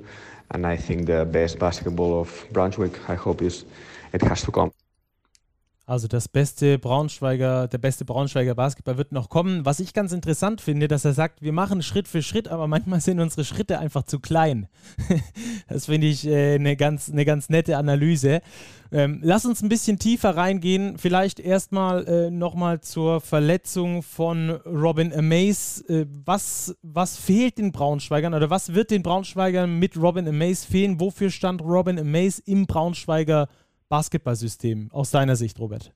and I think the best basketball of Brunswick, I hope, is it has to come. Also das beste Braunschweiger, der beste Braunschweiger Basketball wird noch kommen. Was ich ganz interessant finde, dass er sagt, wir machen Schritt für Schritt, aber manchmal sind unsere Schritte einfach zu klein. das finde ich äh, eine ganz, eine ganz nette Analyse. Ähm, lass uns ein bisschen tiefer reingehen. Vielleicht erstmal äh, nochmal zur Verletzung von Robin Amaze. Äh, was, was fehlt den Braunschweigern oder was wird den Braunschweigern mit Robin Amaze fehlen? Wofür stand Robin Amaze im Braunschweiger Basketballsystem aus deiner Sicht, Robert?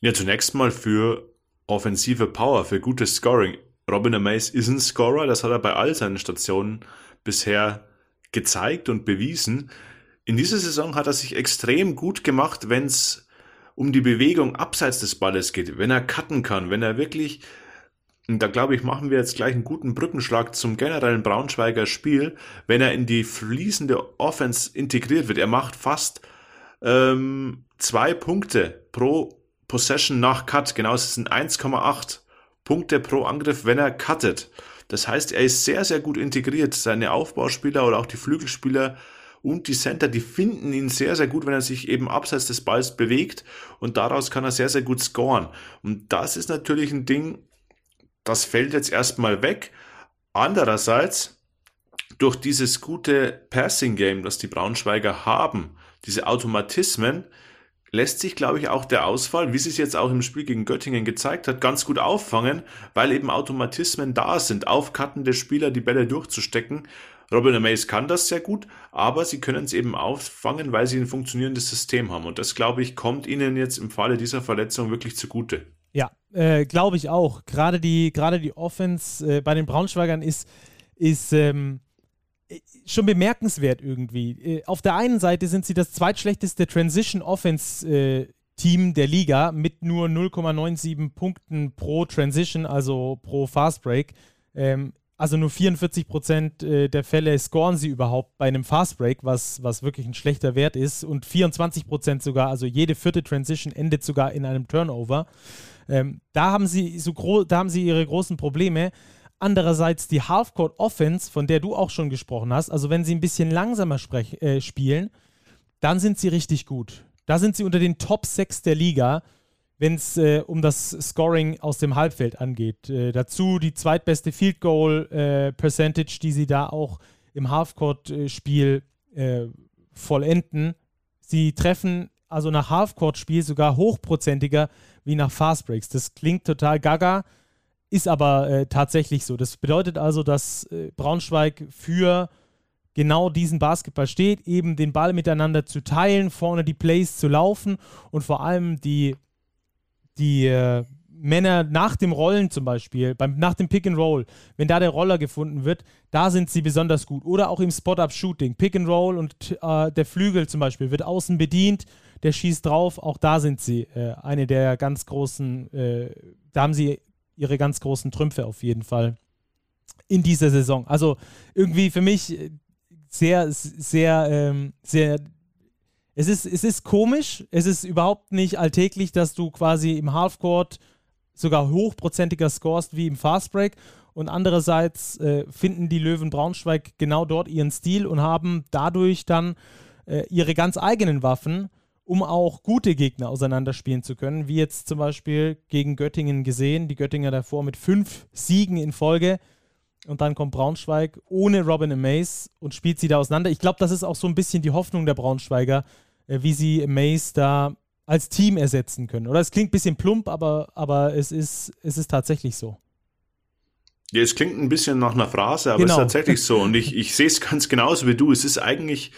Ja, zunächst mal für offensive Power, für gutes Scoring. Robin Amaze ist ein Scorer, das hat er bei all seinen Stationen bisher gezeigt und bewiesen. In dieser Saison hat er sich extrem gut gemacht, wenn es um die Bewegung abseits des Balles geht, wenn er cutten kann, wenn er wirklich, und da glaube ich, machen wir jetzt gleich einen guten Brückenschlag zum generellen Braunschweiger Spiel, wenn er in die fließende Offense integriert wird. Er macht fast ähm, zwei Punkte pro Possession nach Cut. Genau, es sind 1,8 Punkte pro Angriff, wenn er cuttet. Das heißt, er ist sehr, sehr gut integriert. Seine Aufbauspieler oder auch die Flügelspieler und die Center, die finden ihn sehr, sehr gut, wenn er sich eben abseits des Balls bewegt und daraus kann er sehr, sehr gut scoren. Und das ist natürlich ein Ding, das fällt jetzt erstmal weg. Andererseits, durch dieses gute Passing-Game, das die Braunschweiger haben, diese Automatismen, lässt sich, glaube ich, auch der Ausfall, wie sie es jetzt auch im Spiel gegen Göttingen gezeigt hat, ganz gut auffangen, weil eben Automatismen da sind, aufkattende Spieler die Bälle durchzustecken. Robin Mays kann das sehr gut, aber sie können es eben auffangen, weil sie ein funktionierendes System haben. Und das, glaube ich, kommt ihnen jetzt im Falle dieser Verletzung wirklich zugute. Ja, äh, glaube ich auch. Gerade die, gerade die Offense äh, bei den Braunschweigern ist, ist ähm, schon bemerkenswert irgendwie. Äh, auf der einen Seite sind sie das zweitschlechteste Transition Offense Team der Liga mit nur 0,97 Punkten pro Transition, also pro Fast Break. Ähm, also nur 44 Prozent äh, der Fälle scoren sie überhaupt bei einem Fast Break, was, was wirklich ein schlechter Wert ist. Und 24 Prozent sogar, also jede vierte Transition endet sogar in einem Turnover. Ähm, da, haben sie so da haben sie ihre großen Probleme. Andererseits die Halfcourt Offense, von der du auch schon gesprochen hast, also wenn sie ein bisschen langsamer äh, spielen, dann sind sie richtig gut. Da sind sie unter den Top 6 der Liga, wenn es äh, um das Scoring aus dem Halbfeld angeht. Äh, dazu die zweitbeste Field Goal äh, Percentage, die sie da auch im Halfcourt-Spiel äh, vollenden. Sie treffen also nach Halfcourt-Spiel sogar hochprozentiger wie nach Fast Breaks. Das klingt total gaga, ist aber äh, tatsächlich so. Das bedeutet also, dass äh, Braunschweig für genau diesen Basketball steht, eben den Ball miteinander zu teilen, vorne die Plays zu laufen und vor allem die, die äh, Männer nach dem Rollen zum Beispiel, beim, nach dem Pick and Roll, wenn da der Roller gefunden wird, da sind sie besonders gut. Oder auch im Spot-Up-Shooting, Pick and Roll und äh, der Flügel zum Beispiel wird außen bedient, der schießt drauf, auch da sind sie äh, eine der ganz großen, äh, da haben sie ihre ganz großen Trümpfe auf jeden Fall in dieser Saison. Also irgendwie für mich sehr, sehr, ähm, sehr. Es ist, es ist komisch, es ist überhaupt nicht alltäglich, dass du quasi im Halfcourt sogar hochprozentiger scorest wie im Fastbreak. Und andererseits äh, finden die Löwen Braunschweig genau dort ihren Stil und haben dadurch dann äh, ihre ganz eigenen Waffen um auch gute Gegner auseinanderspielen zu können, wie jetzt zum Beispiel gegen Göttingen gesehen. Die Göttinger davor mit fünf Siegen in Folge. Und dann kommt Braunschweig ohne Robin Mace und spielt sie da auseinander. Ich glaube, das ist auch so ein bisschen die Hoffnung der Braunschweiger, äh, wie sie Mace da als Team ersetzen können. Oder es klingt ein bisschen plump, aber, aber es, ist, es ist tatsächlich so. Ja, es klingt ein bisschen nach einer Phrase, aber genau. es ist tatsächlich so. Und ich, ich sehe es ganz genauso wie du. Es ist eigentlich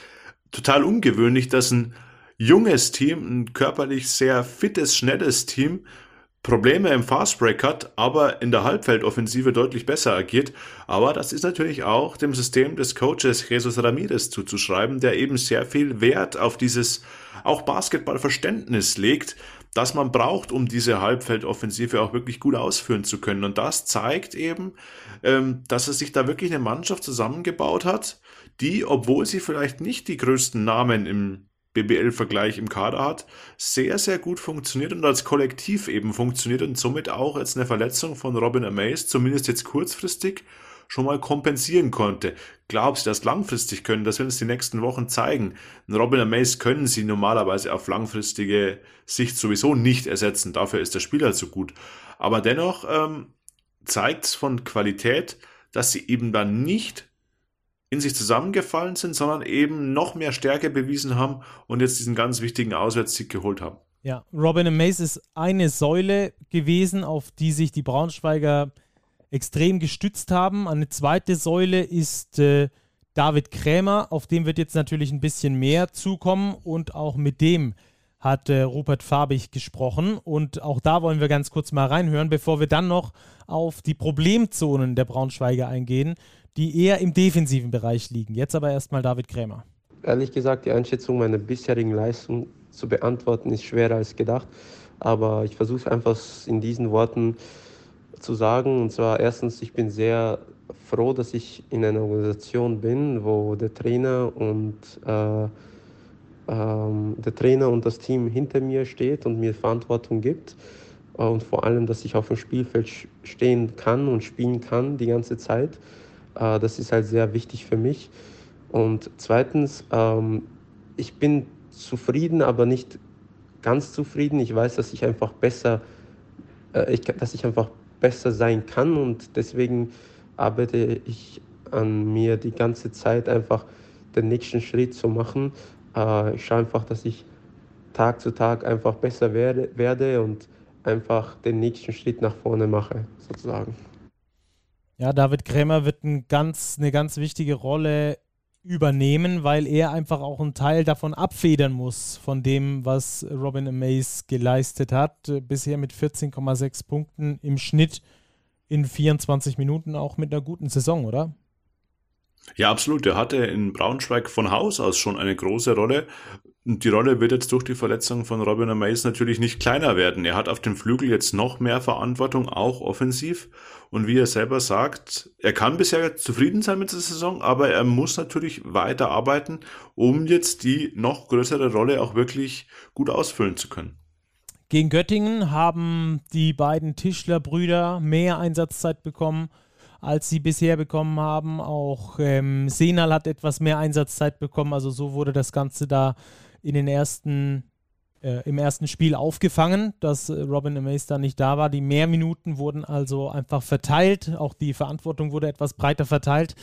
total ungewöhnlich, dass ein junges Team, ein körperlich sehr fittes, schnelles Team, Probleme im Fastbreak hat, aber in der Halbfeldoffensive deutlich besser agiert. Aber das ist natürlich auch dem System des Coaches Jesus Ramirez zuzuschreiben, der eben sehr viel Wert auf dieses auch Basketballverständnis legt, das man braucht, um diese Halbfeldoffensive auch wirklich gut ausführen zu können. Und das zeigt eben, ähm, dass er sich da wirklich eine Mannschaft zusammengebaut hat, die, obwohl sie vielleicht nicht die größten Namen im BBL-Vergleich im Kader hat, sehr, sehr gut funktioniert und als Kollektiv eben funktioniert und somit auch jetzt eine Verletzung von Robin Amaze, zumindest jetzt kurzfristig, schon mal kompensieren konnte. Glaubst du, dass langfristig können? Das werden es die nächsten Wochen zeigen. Robin Amaze können sie normalerweise auf langfristige Sicht sowieso nicht ersetzen. Dafür ist der Spieler zu gut. Aber dennoch ähm, zeigt es von Qualität, dass sie eben dann nicht in sich zusammengefallen sind, sondern eben noch mehr Stärke bewiesen haben und jetzt diesen ganz wichtigen Auswärtssieg geholt haben. Ja, Robin Mace ist eine Säule gewesen, auf die sich die Braunschweiger extrem gestützt haben. Eine zweite Säule ist äh, David Krämer, auf dem wird jetzt natürlich ein bisschen mehr zukommen und auch mit dem hat äh, Rupert Farbig gesprochen. Und auch da wollen wir ganz kurz mal reinhören, bevor wir dann noch auf die Problemzonen der Braunschweiger eingehen. Die eher im defensiven Bereich liegen. Jetzt aber erstmal David Krämer. Ehrlich gesagt, die Einschätzung meiner bisherigen Leistung zu beantworten ist schwerer als gedacht. Aber ich versuche einfach in diesen Worten zu sagen. Und zwar erstens, ich bin sehr froh, dass ich in einer Organisation bin, wo der Trainer und äh, ähm, der Trainer und das Team hinter mir steht und mir Verantwortung gibt. Und vor allem, dass ich auf dem Spielfeld stehen kann und spielen kann die ganze Zeit. Äh, das ist halt sehr wichtig für mich. Und zweitens, ähm, ich bin zufrieden, aber nicht ganz zufrieden. Ich weiß, dass ich einfach besser, äh, dass ich einfach besser sein kann und deswegen arbeite ich an mir die ganze Zeit einfach den nächsten Schritt zu machen. Äh, ich schaue einfach, dass ich Tag zu Tag einfach besser werde und einfach den nächsten Schritt nach vorne mache, sozusagen. Ja, David Krämer wird ein ganz, eine ganz wichtige Rolle übernehmen, weil er einfach auch einen Teil davon abfedern muss, von dem, was Robin Amaze geleistet hat. Bisher mit 14,6 Punkten im Schnitt in 24 Minuten auch mit einer guten Saison, oder? Ja, absolut. Er hatte in Braunschweig von Haus aus schon eine große Rolle. Und die Rolle wird jetzt durch die Verletzung von Robin Mays natürlich nicht kleiner werden. Er hat auf dem Flügel jetzt noch mehr Verantwortung, auch offensiv. Und wie er selber sagt, er kann bisher zufrieden sein mit der Saison, aber er muss natürlich weiter arbeiten, um jetzt die noch größere Rolle auch wirklich gut ausfüllen zu können. Gegen Göttingen haben die beiden Tischler-Brüder mehr Einsatzzeit bekommen als sie bisher bekommen haben. Auch ähm, Senal hat etwas mehr Einsatzzeit bekommen. Also so wurde das Ganze da in den ersten äh, im ersten Spiel aufgefangen, dass äh, Robin Amaze da nicht da war. Die Mehrminuten wurden also einfach verteilt. Auch die Verantwortung wurde etwas breiter verteilt.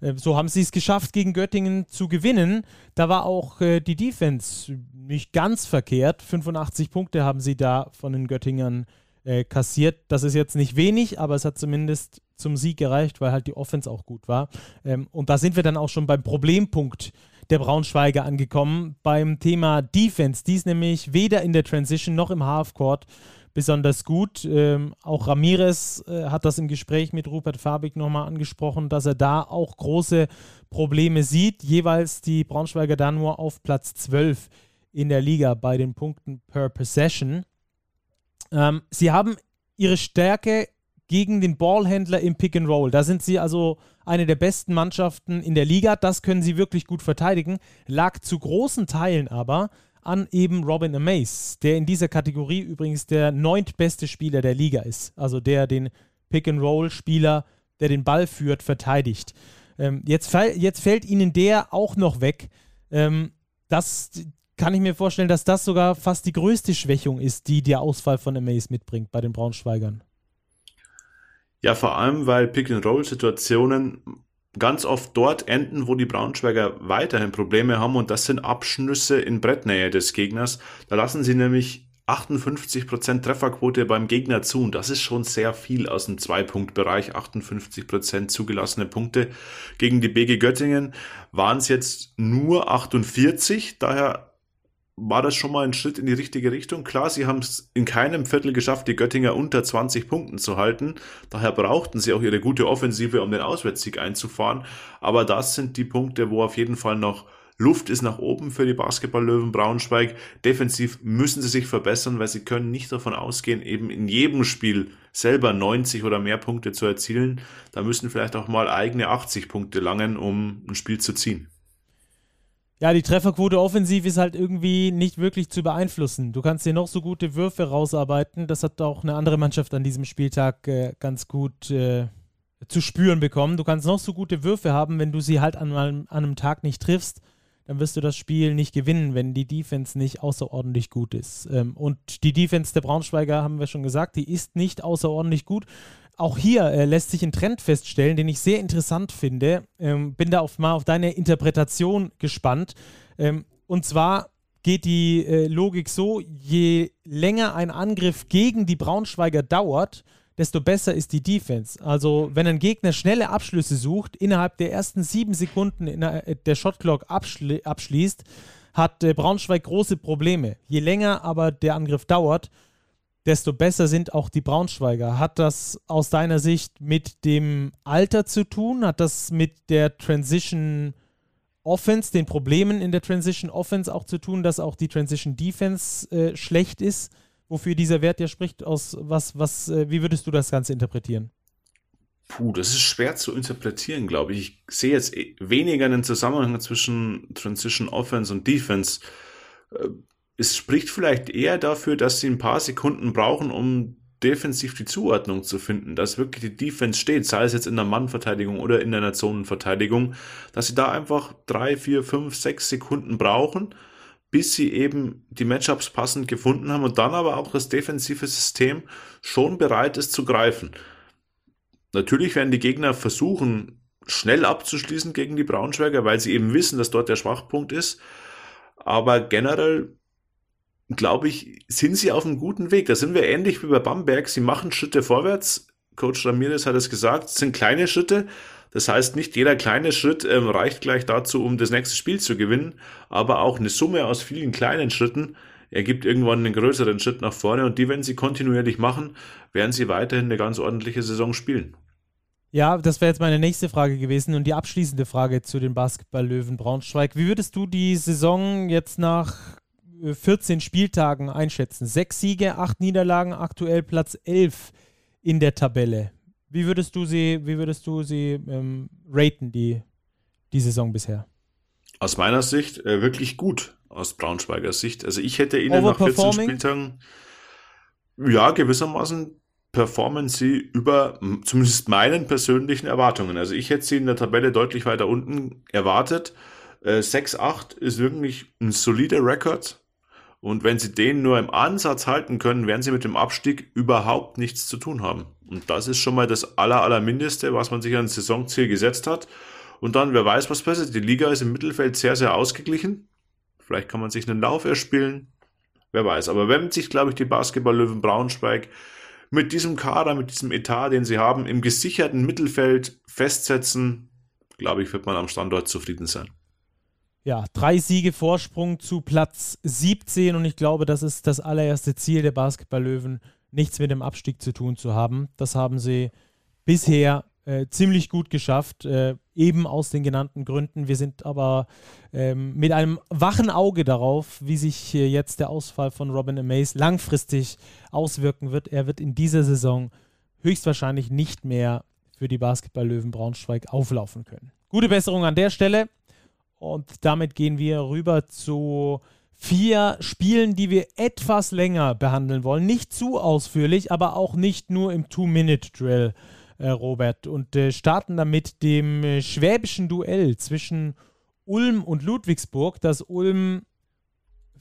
Äh, so haben sie es geschafft, gegen Göttingen zu gewinnen. Da war auch äh, die Defense nicht ganz verkehrt. 85 Punkte haben sie da von den Göttingern äh, kassiert. Das ist jetzt nicht wenig, aber es hat zumindest zum Sieg gereicht, weil halt die Offense auch gut war. Ähm, und da sind wir dann auch schon beim Problempunkt der Braunschweiger angekommen, beim Thema Defense. Die ist nämlich weder in der Transition noch im Halfcourt besonders gut. Ähm, auch Ramirez äh, hat das im Gespräch mit Rupert Fabig nochmal angesprochen, dass er da auch große Probleme sieht. Jeweils die Braunschweiger da nur auf Platz 12 in der Liga bei den Punkten per Possession. Ähm, sie haben ihre Stärke gegen den Ballhändler im Pick and Roll. Da sind sie also eine der besten Mannschaften in der Liga. Das können sie wirklich gut verteidigen. Lag zu großen Teilen aber an eben Robin Amaze, der in dieser Kategorie übrigens der neuntbeste Spieler der Liga ist. Also der den Pick and Roll Spieler, der den Ball führt, verteidigt. Ähm, jetzt, jetzt fällt ihnen der auch noch weg. Ähm, das, kann ich mir vorstellen, dass das sogar fast die größte Schwächung ist, die der Ausfall von Amaze mitbringt bei den Braunschweigern. Ja, vor allem, weil Pick-and-Roll-Situationen ganz oft dort enden, wo die Braunschweiger weiterhin Probleme haben und das sind Abschnüsse in Brettnähe des Gegners. Da lassen sie nämlich 58% Trefferquote beim Gegner zu und das ist schon sehr viel aus dem Zwei-Punkt-Bereich. 58% zugelassene Punkte. Gegen die BG Göttingen waren es jetzt nur 48, daher war das schon mal ein Schritt in die richtige Richtung. Klar, sie haben es in keinem Viertel geschafft, die Göttinger unter 20 Punkten zu halten. Daher brauchten sie auch ihre gute Offensive, um den Auswärtssieg einzufahren. Aber das sind die Punkte, wo auf jeden Fall noch Luft ist nach oben für die Basketball-Löwen Braunschweig. Defensiv müssen sie sich verbessern, weil sie können nicht davon ausgehen, eben in jedem Spiel selber 90 oder mehr Punkte zu erzielen. Da müssen vielleicht auch mal eigene 80 Punkte langen, um ein Spiel zu ziehen. Ja, die Trefferquote offensiv ist halt irgendwie nicht wirklich zu beeinflussen. Du kannst dir noch so gute Würfe rausarbeiten. Das hat auch eine andere Mannschaft an diesem Spieltag äh, ganz gut äh, zu spüren bekommen. Du kannst noch so gute Würfe haben, wenn du sie halt an, an einem Tag nicht triffst, dann wirst du das Spiel nicht gewinnen, wenn die Defense nicht außerordentlich gut ist. Ähm, und die Defense der Braunschweiger, haben wir schon gesagt, die ist nicht außerordentlich gut auch hier äh, lässt sich ein Trend feststellen, den ich sehr interessant finde. Ähm, bin da auf, mal auf deine Interpretation gespannt. Ähm, und zwar geht die äh, Logik so, je länger ein Angriff gegen die Braunschweiger dauert, desto besser ist die Defense. Also wenn ein Gegner schnelle Abschlüsse sucht, innerhalb der ersten sieben Sekunden äh, der Shotclock abschli abschließt, hat äh, Braunschweig große Probleme. Je länger aber der Angriff dauert, desto besser sind auch die Braunschweiger. Hat das aus deiner Sicht mit dem Alter zu tun? Hat das mit der Transition Offense, den Problemen in der Transition Offense auch zu tun, dass auch die Transition Defense äh, schlecht ist? Wofür dieser Wert ja spricht, aus was, was, äh, wie würdest du das Ganze interpretieren? Puh, das ist schwer zu interpretieren, glaube ich. Ich sehe jetzt eh weniger einen Zusammenhang zwischen Transition Offense und Defense. Es spricht vielleicht eher dafür, dass sie ein paar Sekunden brauchen, um defensiv die Zuordnung zu finden, dass wirklich die Defense steht, sei es jetzt in der Mannverteidigung oder in einer Zonenverteidigung, dass sie da einfach drei, vier, fünf, sechs Sekunden brauchen, bis sie eben die Matchups passend gefunden haben und dann aber auch das defensive System schon bereit ist zu greifen. Natürlich werden die Gegner versuchen, schnell abzuschließen gegen die Braunschweiger, weil sie eben wissen, dass dort der Schwachpunkt ist. Aber generell glaube ich, sind sie auf einem guten Weg. Da sind wir ähnlich wie bei Bamberg. Sie machen Schritte vorwärts. Coach Ramirez hat es gesagt, es sind kleine Schritte. Das heißt, nicht jeder kleine Schritt ähm, reicht gleich dazu, um das nächste Spiel zu gewinnen, aber auch eine Summe aus vielen kleinen Schritten ergibt irgendwann einen größeren Schritt nach vorne und die, wenn sie kontinuierlich machen, werden sie weiterhin eine ganz ordentliche Saison spielen. Ja, das wäre jetzt meine nächste Frage gewesen und die abschließende Frage zu den Basketball-Löwen Braunschweig. Wie würdest du die Saison jetzt nach 14 äh, Spieltagen einschätzen? Sechs Siege, acht Niederlagen, aktuell Platz 11 in der Tabelle. Wie würdest du sie, wie würdest du sie ähm, raten, die, die Saison bisher? Aus meiner Sicht äh, wirklich gut, aus Braunschweiger Sicht. Also ich hätte ihnen nach 14 Spieltagen ja gewissermaßen performen sie über zumindest meinen persönlichen Erwartungen. Also ich hätte sie in der Tabelle deutlich weiter unten erwartet. Äh, 6-8 ist wirklich ein solider Rekord. Und wenn sie den nur im Ansatz halten können, werden sie mit dem Abstieg überhaupt nichts zu tun haben. Und das ist schon mal das aller, aller Mindeste, was man sich ans Saisonziel gesetzt hat. Und dann, wer weiß, was passiert. Die Liga ist im Mittelfeld sehr, sehr ausgeglichen. Vielleicht kann man sich einen Lauf erspielen. Wer weiß. Aber wenn sich, glaube ich, die Basketball-Löwen Braunschweig mit diesem Kader, mit diesem Etat, den sie haben, im gesicherten Mittelfeld festsetzen, glaube ich, wird man am Standort zufrieden sein. Ja, drei Siege Vorsprung zu Platz 17 und ich glaube, das ist das allererste Ziel der Basketball-Löwen, nichts mit dem Abstieg zu tun zu haben. Das haben sie bisher äh, ziemlich gut geschafft, äh, eben aus den genannten Gründen. Wir sind aber ähm, mit einem wachen Auge darauf, wie sich äh, jetzt der Ausfall von Robin Amaze langfristig auswirken wird. Er wird in dieser Saison höchstwahrscheinlich nicht mehr für die Basketball-Löwen Braunschweig auflaufen können. Gute Besserung an der Stelle. Und damit gehen wir rüber zu vier Spielen, die wir etwas länger behandeln wollen. Nicht zu ausführlich, aber auch nicht nur im Two-Minute-Drill äh, Robert. Und äh, starten damit dem äh, schwäbischen Duell zwischen Ulm und Ludwigsburg, das Ulm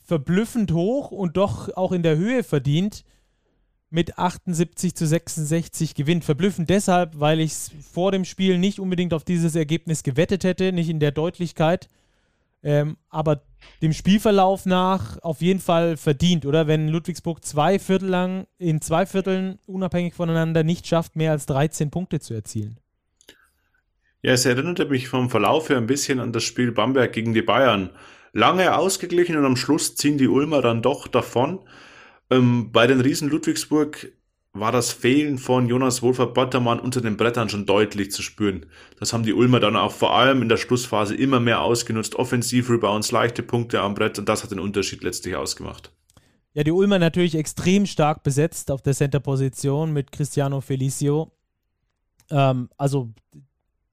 verblüffend hoch und doch auch in der Höhe verdient mit 78 zu 66 gewinnt. Verblüffend deshalb, weil ich es vor dem Spiel nicht unbedingt auf dieses Ergebnis gewettet hätte, nicht in der Deutlichkeit. Ähm, aber dem Spielverlauf nach auf jeden Fall verdient, oder? Wenn Ludwigsburg zwei Viertel lang in zwei Vierteln unabhängig voneinander nicht schafft, mehr als 13 Punkte zu erzielen. Ja, es erinnerte mich vom Verlauf her ein bisschen an das Spiel Bamberg gegen die Bayern. Lange ausgeglichen und am Schluss ziehen die Ulmer dann doch davon. Ähm, bei den Riesen Ludwigsburg war das Fehlen von Jonas Wolfer Bottermann unter den Brettern schon deutlich zu spüren. Das haben die Ulmer dann auch vor allem in der Schlussphase immer mehr ausgenutzt. Offensiv-Rebounds, leichte Punkte am Brett und das hat den Unterschied letztlich ausgemacht. Ja, die Ulmer natürlich extrem stark besetzt auf der Center-Position mit Cristiano Felicio. Ähm, also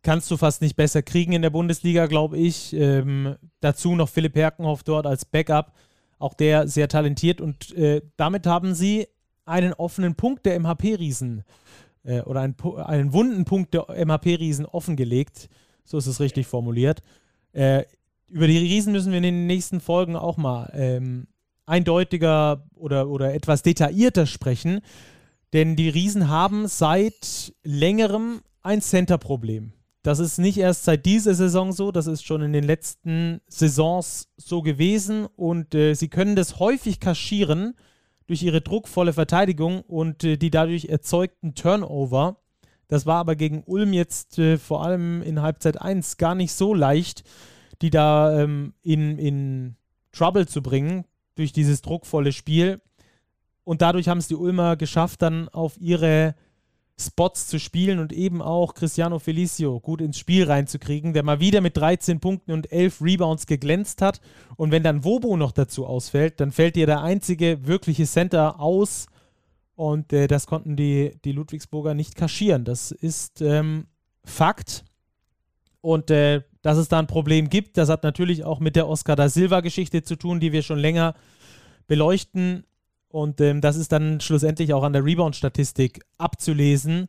kannst du fast nicht besser kriegen in der Bundesliga, glaube ich. Ähm, dazu noch Philipp Herkenhoff dort als Backup. Auch der sehr talentiert und äh, damit haben sie einen offenen Punkt der MHP-Riesen äh, oder einen, einen wunden Punkt der MHP-Riesen offengelegt. So ist es richtig formuliert. Äh, über die Riesen müssen wir in den nächsten Folgen auch mal ähm, eindeutiger oder, oder etwas detaillierter sprechen, denn die Riesen haben seit längerem ein Center-Problem. Das ist nicht erst seit dieser Saison so, das ist schon in den letzten Saisons so gewesen und äh, sie können das häufig kaschieren durch ihre druckvolle Verteidigung und äh, die dadurch erzeugten Turnover. Das war aber gegen Ulm jetzt äh, vor allem in Halbzeit 1 gar nicht so leicht, die da ähm, in, in Trouble zu bringen durch dieses druckvolle Spiel. Und dadurch haben es die Ulmer geschafft, dann auf ihre Spots zu spielen und eben auch Cristiano Felicio gut ins Spiel reinzukriegen, der mal wieder mit 13 Punkten und 11 Rebounds geglänzt hat. Und wenn dann Wobo noch dazu ausfällt, dann fällt dir der einzige wirkliche Center aus. Und äh, das konnten die, die Ludwigsburger nicht kaschieren. Das ist ähm, Fakt. Und äh, dass es da ein Problem gibt, das hat natürlich auch mit der Oscar da Silva-Geschichte zu tun, die wir schon länger beleuchten. Und ähm, das ist dann schlussendlich auch an der Rebound-Statistik abzulesen,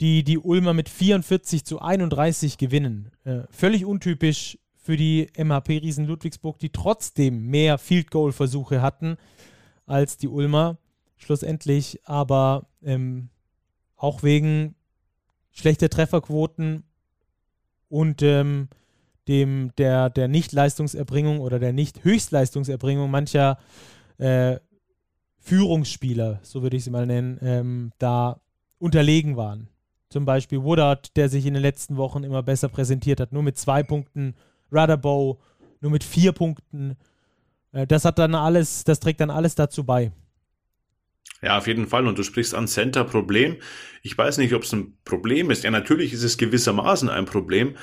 die die Ulmer mit 44 zu 31 gewinnen. Äh, völlig untypisch für die MHP-Riesen Ludwigsburg, die trotzdem mehr Field Goal-Versuche hatten als die Ulmer. Schlussendlich aber ähm, auch wegen schlechter Trefferquoten und ähm, dem, der, der Nicht-Leistungserbringung oder der Nicht-Höchstleistungserbringung mancher äh, Führungsspieler, so würde ich sie mal nennen, ähm, da unterlegen waren. Zum Beispiel Woodard, der sich in den letzten Wochen immer besser präsentiert hat, nur mit zwei Punkten, Rudderbow nur mit vier Punkten. Äh, das hat dann alles, das trägt dann alles dazu bei. Ja, auf jeden Fall. Und du sprichst an Center-Problem. Ich weiß nicht, ob es ein Problem ist. Ja, natürlich ist es gewissermaßen ein Problem.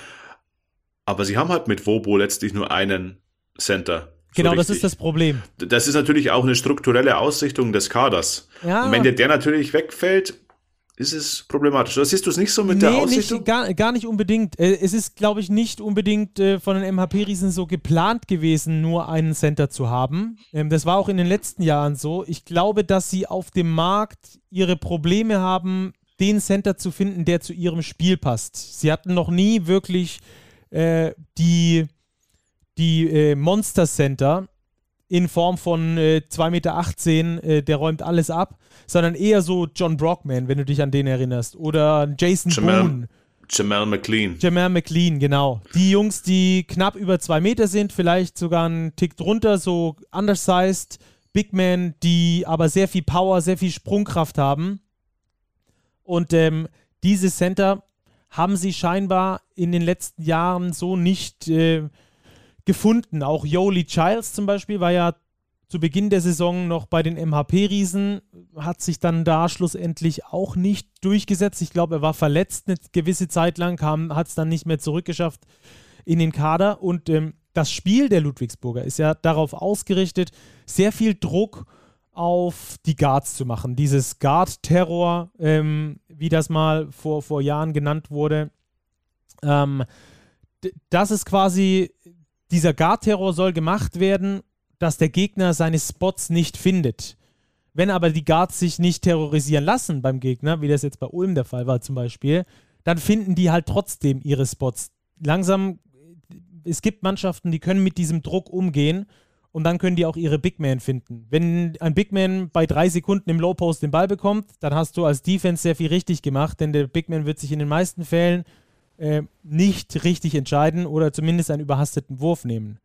Aber sie haben halt mit Wobo letztlich nur einen Center. Genau, so das ist das Problem. Das ist natürlich auch eine strukturelle Ausrichtung des Kaders. Ja. Und wenn der, der natürlich wegfällt, ist es problematisch. Oder siehst du es nicht so mit nee, der Ausrichtung? Nicht, gar, gar nicht unbedingt. Äh, es ist, glaube ich, nicht unbedingt äh, von den MHP-Riesen so geplant gewesen, nur einen Center zu haben. Ähm, das war auch in den letzten Jahren so. Ich glaube, dass sie auf dem Markt ihre Probleme haben, den Center zu finden, der zu ihrem Spiel passt. Sie hatten noch nie wirklich äh, die die äh, Monster Center in Form von äh, 2,18 Meter, äh, der räumt alles ab, sondern eher so John Brockman, wenn du dich an den erinnerst. Oder Jason Jamal, Boone. Jamal McLean. Jamal McLean, genau. Die Jungs, die knapp über zwei Meter sind, vielleicht sogar einen Tick drunter, so undersized Big Men, die aber sehr viel Power, sehr viel Sprungkraft haben. Und ähm, diese Center haben sie scheinbar in den letzten Jahren so nicht äh, gefunden. Auch Yoli Childs zum Beispiel war ja zu Beginn der Saison noch bei den MHP-Riesen, hat sich dann da schlussendlich auch nicht durchgesetzt. Ich glaube, er war verletzt eine gewisse Zeit lang, hat es dann nicht mehr zurückgeschafft in den Kader. Und ähm, das Spiel der Ludwigsburger ist ja darauf ausgerichtet, sehr viel Druck auf die Guards zu machen. Dieses Guard-Terror, ähm, wie das mal vor, vor Jahren genannt wurde, ähm, das ist quasi dieser Guard-Terror soll gemacht werden, dass der Gegner seine Spots nicht findet. Wenn aber die Guards sich nicht terrorisieren lassen beim Gegner, wie das jetzt bei Ulm der Fall war zum Beispiel, dann finden die halt trotzdem ihre Spots. Langsam, es gibt Mannschaften, die können mit diesem Druck umgehen und dann können die auch ihre Big Man finden. Wenn ein Big Man bei drei Sekunden im Low Post den Ball bekommt, dann hast du als Defense sehr viel richtig gemacht, denn der Big Man wird sich in den meisten Fällen äh, nicht richtig entscheiden oder zumindest einen überhasteten Wurf nehmen.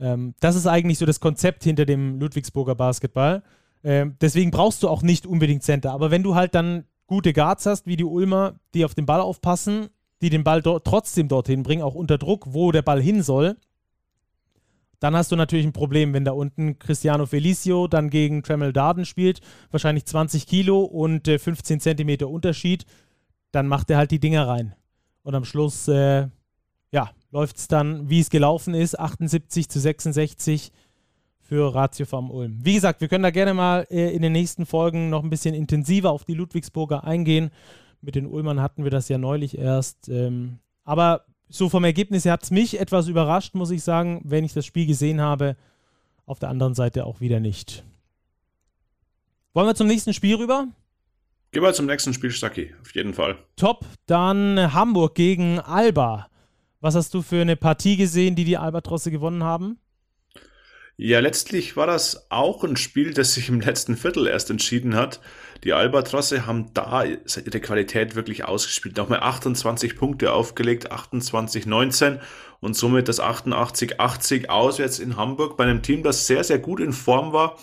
Ähm, das ist eigentlich so das Konzept hinter dem Ludwigsburger Basketball. Ähm, deswegen brauchst du auch nicht unbedingt Center. Aber wenn du halt dann gute Guards hast, wie die Ulmer, die auf den Ball aufpassen, die den Ball do trotzdem dorthin bringen, auch unter Druck, wo der Ball hin soll, dann hast du natürlich ein Problem, wenn da unten Cristiano Felicio dann gegen Tremel Darden spielt, wahrscheinlich 20 Kilo und äh, 15 Zentimeter Unterschied, dann macht er halt die Dinger rein. Und am Schluss, äh, ja, läuft es dann, wie es gelaufen ist, 78 zu 66 für Ratio vom Ulm. Wie gesagt, wir können da gerne mal äh, in den nächsten Folgen noch ein bisschen intensiver auf die Ludwigsburger eingehen. Mit den Ulmern hatten wir das ja neulich erst. Ähm, aber so vom Ergebnis her hat es mich etwas überrascht, muss ich sagen, wenn ich das Spiel gesehen habe. Auf der anderen Seite auch wieder nicht. Wollen wir zum nächsten Spiel rüber? Gehen wir zum nächsten Spiel, Stacki, auf jeden Fall. Top, dann Hamburg gegen Alba. Was hast du für eine Partie gesehen, die die Albatrosse gewonnen haben? Ja, letztlich war das auch ein Spiel, das sich im letzten Viertel erst entschieden hat. Die Albatrosse haben da ihre Qualität wirklich ausgespielt. Nochmal 28 Punkte aufgelegt, 28-19 und somit das 88-80 auswärts in Hamburg bei einem Team, das sehr, sehr gut in Form war,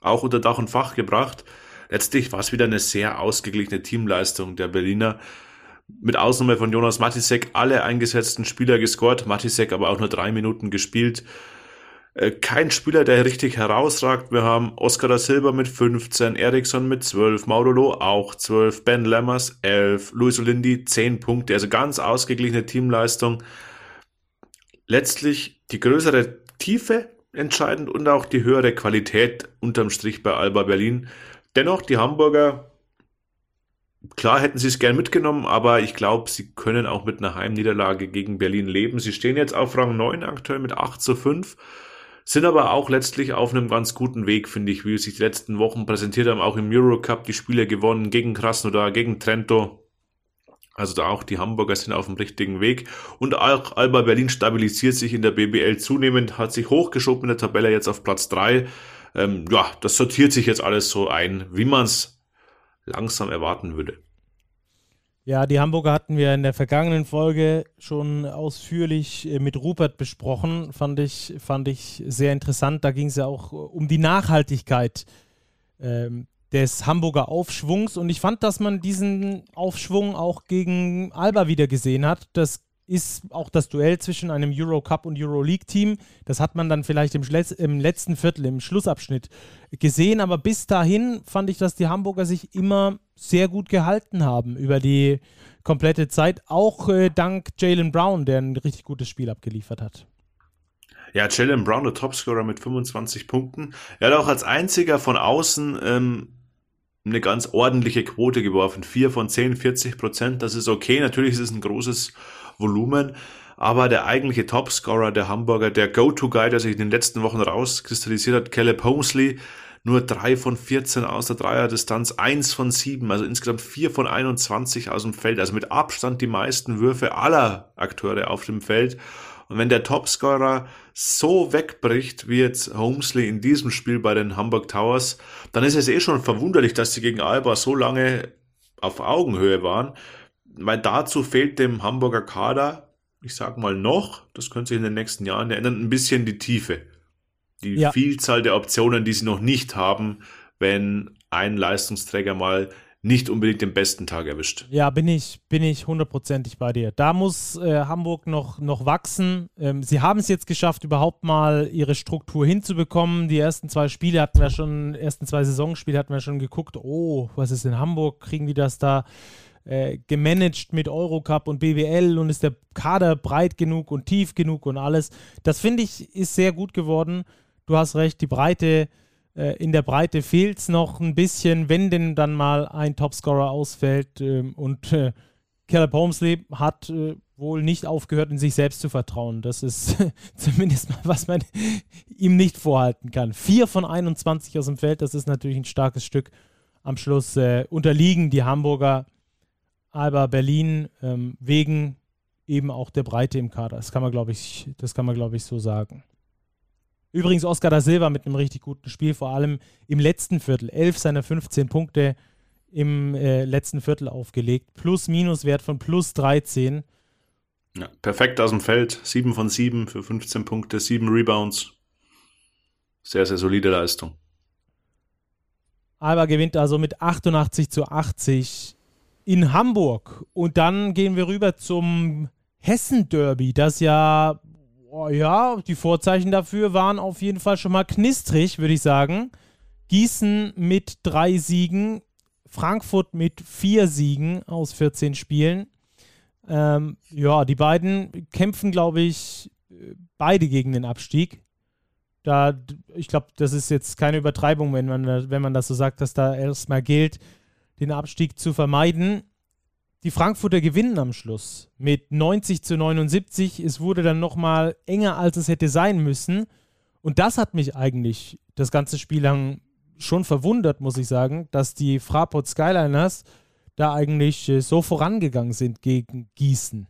auch unter Dach und Fach gebracht letztlich war es wieder eine sehr ausgeglichene Teamleistung der Berliner. Mit Ausnahme von Jonas Matisek alle eingesetzten Spieler gescored, Matisek aber auch nur drei Minuten gespielt. Äh, kein Spieler, der richtig herausragt. Wir haben Oscar da Silva mit 15, Eriksson mit 12, Maudolo auch 12, Ben Lammers 11, Luis Olindi 10 Punkte, also ganz ausgeglichene Teamleistung. Letztlich die größere Tiefe entscheidend und auch die höhere Qualität unterm Strich bei Alba Berlin. Dennoch, die Hamburger, klar hätten sie es gern mitgenommen, aber ich glaube, sie können auch mit einer Heimniederlage gegen Berlin leben. Sie stehen jetzt auf Rang 9 aktuell mit 8 zu 5 sind aber auch letztlich auf einem ganz guten Weg, finde ich, wie sich die letzten Wochen präsentiert haben, auch im Eurocup die Spiele gewonnen gegen Krasnodar, gegen Trento. Also da auch die Hamburger sind auf dem richtigen Weg. Und auch Alba Berlin stabilisiert sich in der BBL zunehmend, hat sich hochgeschoben in der Tabelle jetzt auf Platz drei. Ähm, ja, das sortiert sich jetzt alles so ein, wie man es langsam erwarten würde. Ja, die Hamburger hatten wir in der vergangenen Folge schon ausführlich äh, mit Rupert besprochen. Fand ich, fand ich sehr interessant. Da ging es ja auch um die Nachhaltigkeit ähm, des Hamburger Aufschwungs. Und ich fand, dass man diesen Aufschwung auch gegen Alba wieder gesehen hat. Das ist auch das Duell zwischen einem Eurocup und Euroleague-Team. Das hat man dann vielleicht im, im, letzten Viertel, im Schlussabschnitt gesehen. Aber bis dahin fand ich, dass die Hamburger sich immer sehr gut gehalten haben über die komplette Zeit. Auch äh, dank Jalen Brown, der ein richtig gutes Spiel abgeliefert hat. Ja, Jalen Brown, der Topscorer mit 25 Punkten. Er hat auch als einziger von außen ähm, eine ganz ordentliche Quote geworfen. Vier von 10, 40 Prozent. Das ist okay. Natürlich ist es ein großes Volumen. Aber der eigentliche Topscorer der Hamburger, der Go-To-Guy, der sich in den letzten Wochen rauskristallisiert hat, Caleb Homesley, nur drei von 14 aus der Dreierdistanz, eins von sieben, also insgesamt vier von 21 aus dem Feld, also mit Abstand die meisten Würfe aller Akteure auf dem Feld. Und wenn der Topscorer so wegbricht, wie jetzt Homesley in diesem Spiel bei den Hamburg Towers, dann ist es eh schon verwunderlich, dass sie gegen Alba so lange auf Augenhöhe waren weil dazu fehlt dem Hamburger Kader, ich sag mal noch, das könnte sich in den nächsten Jahren ändern, ein bisschen die Tiefe. Die ja. Vielzahl der Optionen, die sie noch nicht haben, wenn ein Leistungsträger mal nicht unbedingt den besten Tag erwischt. Ja, bin ich, bin ich hundertprozentig bei dir. Da muss äh, Hamburg noch, noch wachsen. Ähm, sie haben es jetzt geschafft, überhaupt mal ihre Struktur hinzubekommen. Die ersten zwei Spiele hatten wir schon, ersten zwei Saisonspiele hatten wir schon geguckt, oh, was ist in Hamburg? Kriegen die das da äh, gemanagt mit Eurocup und BWL und ist der Kader breit genug und tief genug und alles. Das finde ich ist sehr gut geworden. Du hast recht, die Breite, äh, in der Breite fehlt es noch ein bisschen, wenn denn dann mal ein Topscorer ausfällt. Ähm, und äh, Caleb Holmesley hat äh, wohl nicht aufgehört, in sich selbst zu vertrauen. Das ist zumindest mal, was man ihm nicht vorhalten kann. Vier von 21 aus dem Feld, das ist natürlich ein starkes Stück. Am Schluss äh, unterliegen die Hamburger aber Berlin ähm, wegen eben auch der Breite im Kader. Das kann man, glaube ich, das kann man, glaube ich, so sagen. Übrigens Oscar da Silva mit einem richtig guten Spiel, vor allem im letzten Viertel. Elf seiner 15 Punkte im äh, letzten Viertel aufgelegt. Plus-Minus-Wert von plus 13. Ja, perfekt aus dem Feld. 7 von 7 für 15 Punkte, 7 Rebounds. Sehr, sehr solide Leistung. Alba gewinnt also mit 88 zu 80 in Hamburg. Und dann gehen wir rüber zum Hessen-Derby, das ja, oh ja, die Vorzeichen dafür waren auf jeden Fall schon mal knistrig, würde ich sagen. Gießen mit drei Siegen, Frankfurt mit vier Siegen aus 14 Spielen. Ähm, ja, die beiden kämpfen, glaube ich, beide gegen den Abstieg. Da, ich glaube, das ist jetzt keine Übertreibung, wenn man, wenn man das so sagt, dass da erstmal gilt, den Abstieg zu vermeiden. Die Frankfurter gewinnen am Schluss mit 90 zu 79. Es wurde dann nochmal enger, als es hätte sein müssen. Und das hat mich eigentlich das ganze Spiel lang schon verwundert, muss ich sagen, dass die Fraport Skyliners da eigentlich äh, so vorangegangen sind gegen Gießen.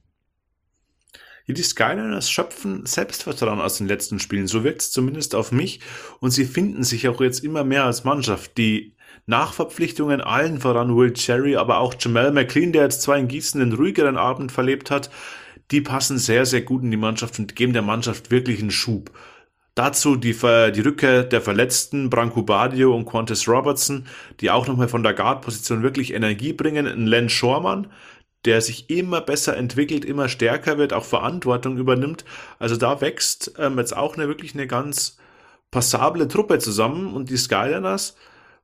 Die Skyliners schöpfen Selbstvertrauen aus den letzten Spielen. So wirkt es zumindest auf mich. Und sie finden sich auch jetzt immer mehr als Mannschaft. Die Nachverpflichtungen allen voran Will Cherry, aber auch Jamal McLean, der jetzt zwar in Gießen einen ruhigeren Abend verlebt hat, die passen sehr, sehr gut in die Mannschaft und geben der Mannschaft wirklich einen Schub. Dazu die, die Rückkehr der Verletzten Branko Badio und Qantas Robertson, die auch nochmal von der Guard-Position wirklich Energie bringen. Ein Len Schormann, der sich immer besser entwickelt, immer stärker wird, auch Verantwortung übernimmt. Also da wächst ähm, jetzt auch eine wirklich eine ganz passable Truppe zusammen und die Skyliners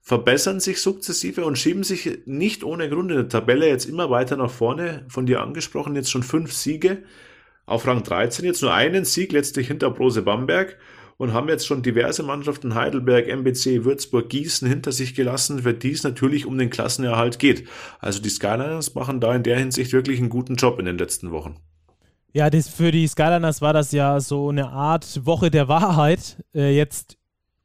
verbessern sich sukzessive und schieben sich nicht ohne Grund in der Tabelle jetzt immer weiter nach vorne. Von dir angesprochen, jetzt schon fünf Siege auf Rang 13, jetzt nur einen Sieg letztlich hinter Brose Bamberg und haben jetzt schon diverse Mannschaften Heidelberg, MBC, Würzburg, Gießen hinter sich gelassen, für die es natürlich um den Klassenerhalt geht. Also die Skyliners machen da in der Hinsicht wirklich einen guten Job in den letzten Wochen. Ja, das, für die Skyliners war das ja so eine Art Woche der Wahrheit. Äh, jetzt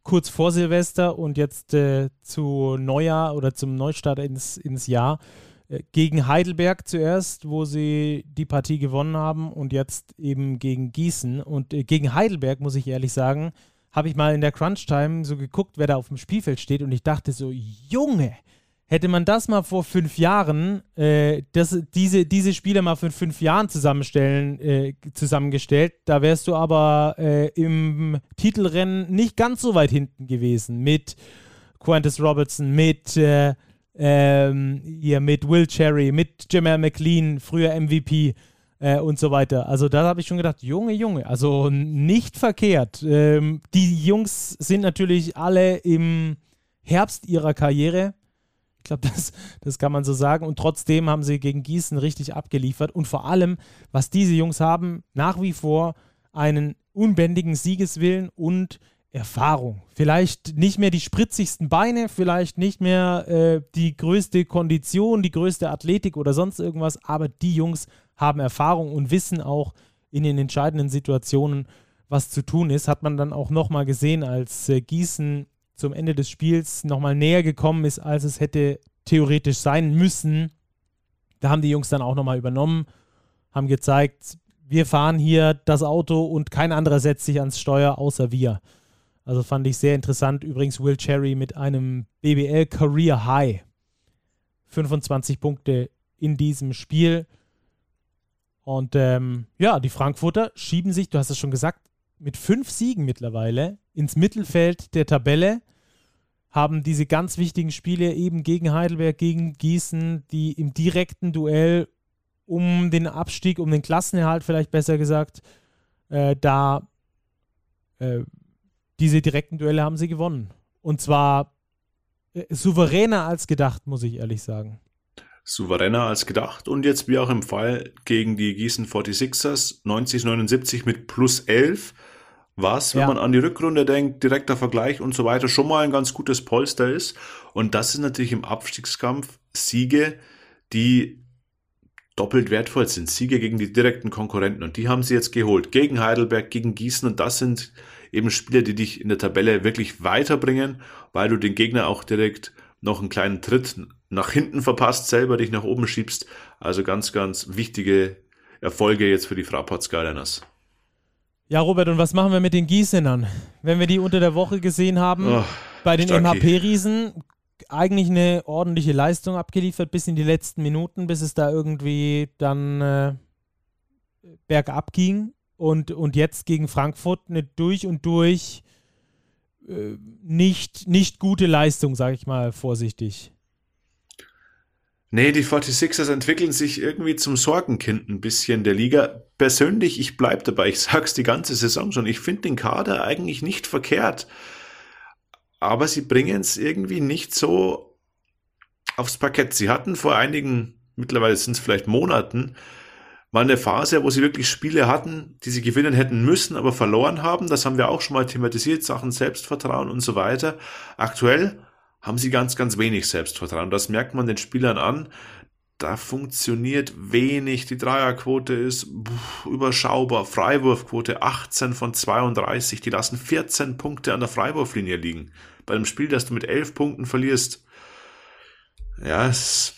kurz vor Silvester und jetzt äh, zu Neujahr oder zum Neustart ins, ins Jahr. Äh, gegen Heidelberg zuerst, wo sie die Partie gewonnen haben und jetzt eben gegen Gießen. Und äh, gegen Heidelberg, muss ich ehrlich sagen, habe ich mal in der Crunch-Time so geguckt, wer da auf dem Spielfeld steht und ich dachte so, Junge, hätte man das mal vor fünf Jahren, äh, das, diese, diese Spieler mal für fünf Jahren zusammenstellen, äh, zusammengestellt, da wärst du aber äh, im Titelrennen nicht ganz so weit hinten gewesen mit Quantus Robertson, mit äh, ähm, hier mit Will Cherry, mit Jamal McLean, früher MVP äh, und so weiter. Also da habe ich schon gedacht, Junge, Junge, also nicht verkehrt. Ähm, die Jungs sind natürlich alle im Herbst ihrer Karriere. Ich glaube, das, das kann man so sagen. Und trotzdem haben sie gegen Gießen richtig abgeliefert. Und vor allem, was diese Jungs haben, nach wie vor einen unbändigen Siegeswillen und Erfahrung. Vielleicht nicht mehr die spritzigsten Beine, vielleicht nicht mehr äh, die größte Kondition, die größte Athletik oder sonst irgendwas, aber die Jungs haben Erfahrung und wissen auch in den entscheidenden Situationen, was zu tun ist. Hat man dann auch nochmal gesehen, als äh, Gießen zum Ende des Spiels nochmal näher gekommen ist, als es hätte theoretisch sein müssen. Da haben die Jungs dann auch nochmal übernommen, haben gezeigt, wir fahren hier das Auto und kein anderer setzt sich ans Steuer außer wir. Also fand ich sehr interessant. Übrigens Will Cherry mit einem BBL Career High. 25 Punkte in diesem Spiel. Und ähm, ja, die Frankfurter schieben sich, du hast es schon gesagt, mit fünf Siegen mittlerweile ins Mittelfeld der Tabelle. Haben diese ganz wichtigen Spiele eben gegen Heidelberg, gegen Gießen, die im direkten Duell um den Abstieg, um den Klassenerhalt vielleicht besser gesagt, äh, da äh, diese direkten Duelle haben sie gewonnen. Und zwar äh, souveräner als gedacht, muss ich ehrlich sagen. Souveräner als gedacht und jetzt wie auch im Fall gegen die Gießen 46ers 90-79 mit plus 11 was, wenn ja. man an die Rückrunde denkt, direkter Vergleich und so weiter, schon mal ein ganz gutes Polster ist. Und das sind natürlich im Abstiegskampf Siege, die doppelt wertvoll sind. Siege gegen die direkten Konkurrenten. Und die haben sie jetzt geholt. Gegen Heidelberg, gegen Gießen. Und das sind eben Spiele, die dich in der Tabelle wirklich weiterbringen, weil du den Gegner auch direkt noch einen kleinen Tritt nach hinten verpasst, selber dich nach oben schiebst. Also ganz, ganz wichtige Erfolge jetzt für die Fraport Skyliners. Ja, Robert, und was machen wir mit den Gießenern? Wenn wir die unter der Woche gesehen haben, oh, bei den MHP-Riesen, eigentlich eine ordentliche Leistung abgeliefert bis in die letzten Minuten, bis es da irgendwie dann äh, bergab ging. Und, und jetzt gegen Frankfurt eine durch und durch äh, nicht, nicht gute Leistung, sage ich mal vorsichtig. Nee, die 46ers entwickeln sich irgendwie zum Sorgenkind ein bisschen der Liga. Persönlich, ich bleib dabei, ich sag's die ganze Saison schon, ich finde den Kader eigentlich nicht verkehrt. Aber sie bringen es irgendwie nicht so aufs Parkett. Sie hatten vor einigen, mittlerweile sind es vielleicht Monaten, mal eine Phase, wo sie wirklich Spiele hatten, die sie gewinnen hätten müssen, aber verloren haben. Das haben wir auch schon mal thematisiert, Sachen Selbstvertrauen und so weiter. Aktuell haben sie ganz, ganz wenig Selbstvertrauen. Das merkt man den Spielern an. Da funktioniert wenig. Die Dreierquote ist überschaubar. Freiwurfquote 18 von 32. Die lassen 14 Punkte an der Freiwurflinie liegen. Bei einem Spiel, das du mit 11 Punkten verlierst. Ja, es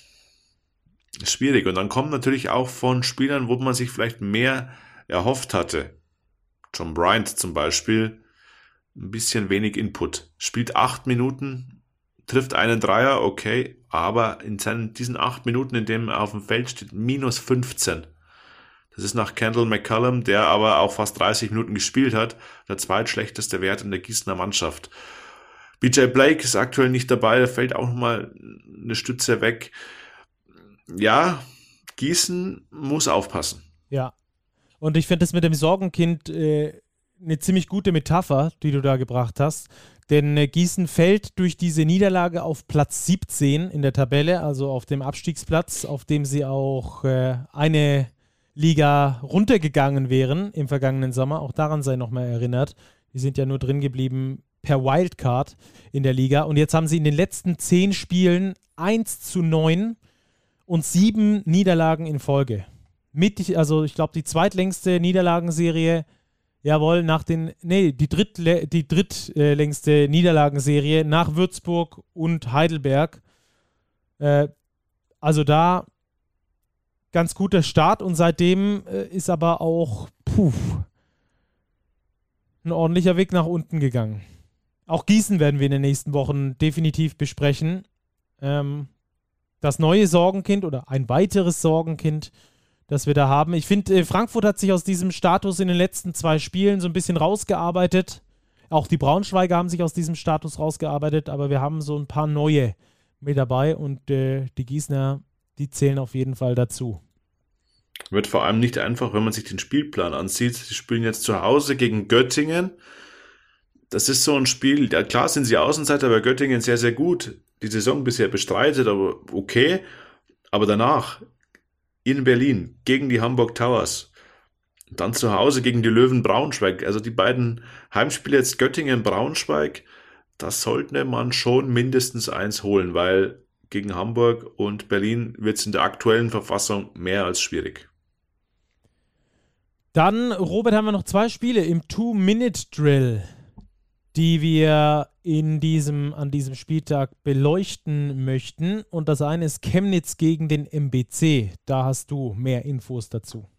schwierig. Und dann kommt natürlich auch von Spielern, wo man sich vielleicht mehr erhofft hatte. John Bryant zum Beispiel, ein bisschen wenig Input. Spielt acht Minuten, trifft einen Dreier, okay, aber in seinen, diesen acht Minuten, in dem er auf dem Feld steht, minus 15. Das ist nach Kendall McCullum, der aber auch fast 30 Minuten gespielt hat, der zweitschlechteste Wert in der Gießener Mannschaft. BJ Blake ist aktuell nicht dabei, da fällt auch nochmal eine Stütze weg ja, Gießen muss aufpassen. Ja. Und ich finde das mit dem Sorgenkind äh, eine ziemlich gute Metapher, die du da gebracht hast. Denn äh, Gießen fällt durch diese Niederlage auf Platz 17 in der Tabelle, also auf dem Abstiegsplatz, auf dem sie auch äh, eine Liga runtergegangen wären im vergangenen Sommer. Auch daran sei nochmal erinnert. Die sind ja nur drin geblieben per Wildcard in der Liga. Und jetzt haben sie in den letzten zehn Spielen 1 zu 9 und sieben Niederlagen in Folge. Mit, also ich glaube, die zweitlängste Niederlagenserie Jawohl, nach den, nee, die, drittle, die drittlängste Niederlagenserie nach Würzburg und Heidelberg. Äh, also da ganz guter Start und seitdem äh, ist aber auch puh, ein ordentlicher Weg nach unten gegangen. Auch Gießen werden wir in den nächsten Wochen definitiv besprechen. Ähm, das neue Sorgenkind oder ein weiteres Sorgenkind das wir da haben. Ich finde, äh, Frankfurt hat sich aus diesem Status in den letzten zwei Spielen so ein bisschen rausgearbeitet. Auch die Braunschweiger haben sich aus diesem Status rausgearbeitet, aber wir haben so ein paar neue mit dabei und äh, die Gießner, die zählen auf jeden Fall dazu. Wird vor allem nicht einfach, wenn man sich den Spielplan ansieht. Sie spielen jetzt zu Hause gegen Göttingen. Das ist so ein Spiel, ja klar sind sie Außenseiter, aber Göttingen sehr, sehr gut. Die Saison bisher bestreitet, aber okay. Aber danach in Berlin gegen die Hamburg Towers. Dann zu Hause gegen die Löwen Braunschweig. Also die beiden Heimspiele jetzt Göttingen Braunschweig. Das sollte man schon mindestens eins holen, weil gegen Hamburg und Berlin wird es in der aktuellen Verfassung mehr als schwierig. Dann, Robert, haben wir noch zwei Spiele im Two-Minute-Drill die wir in diesem, an diesem Spieltag beleuchten möchten. Und das eine ist Chemnitz gegen den MBC. Da hast du mehr Infos dazu.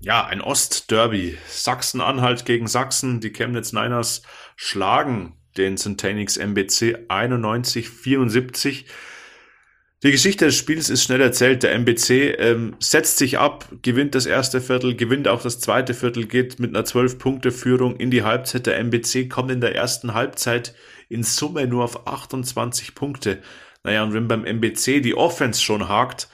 Ja, ein Ostderby. Sachsen-Anhalt gegen Sachsen. Die Chemnitz Niners schlagen den Centenix MBC 91-74. Die Geschichte des Spiels ist schnell erzählt. Der MBC ähm, setzt sich ab, gewinnt das erste Viertel, gewinnt auch das zweite Viertel, geht mit einer 12-Punkte-Führung in die Halbzeit. Der MBC kommt in der ersten Halbzeit in Summe nur auf 28 Punkte. Naja, und wenn beim MBC die Offense schon hakt,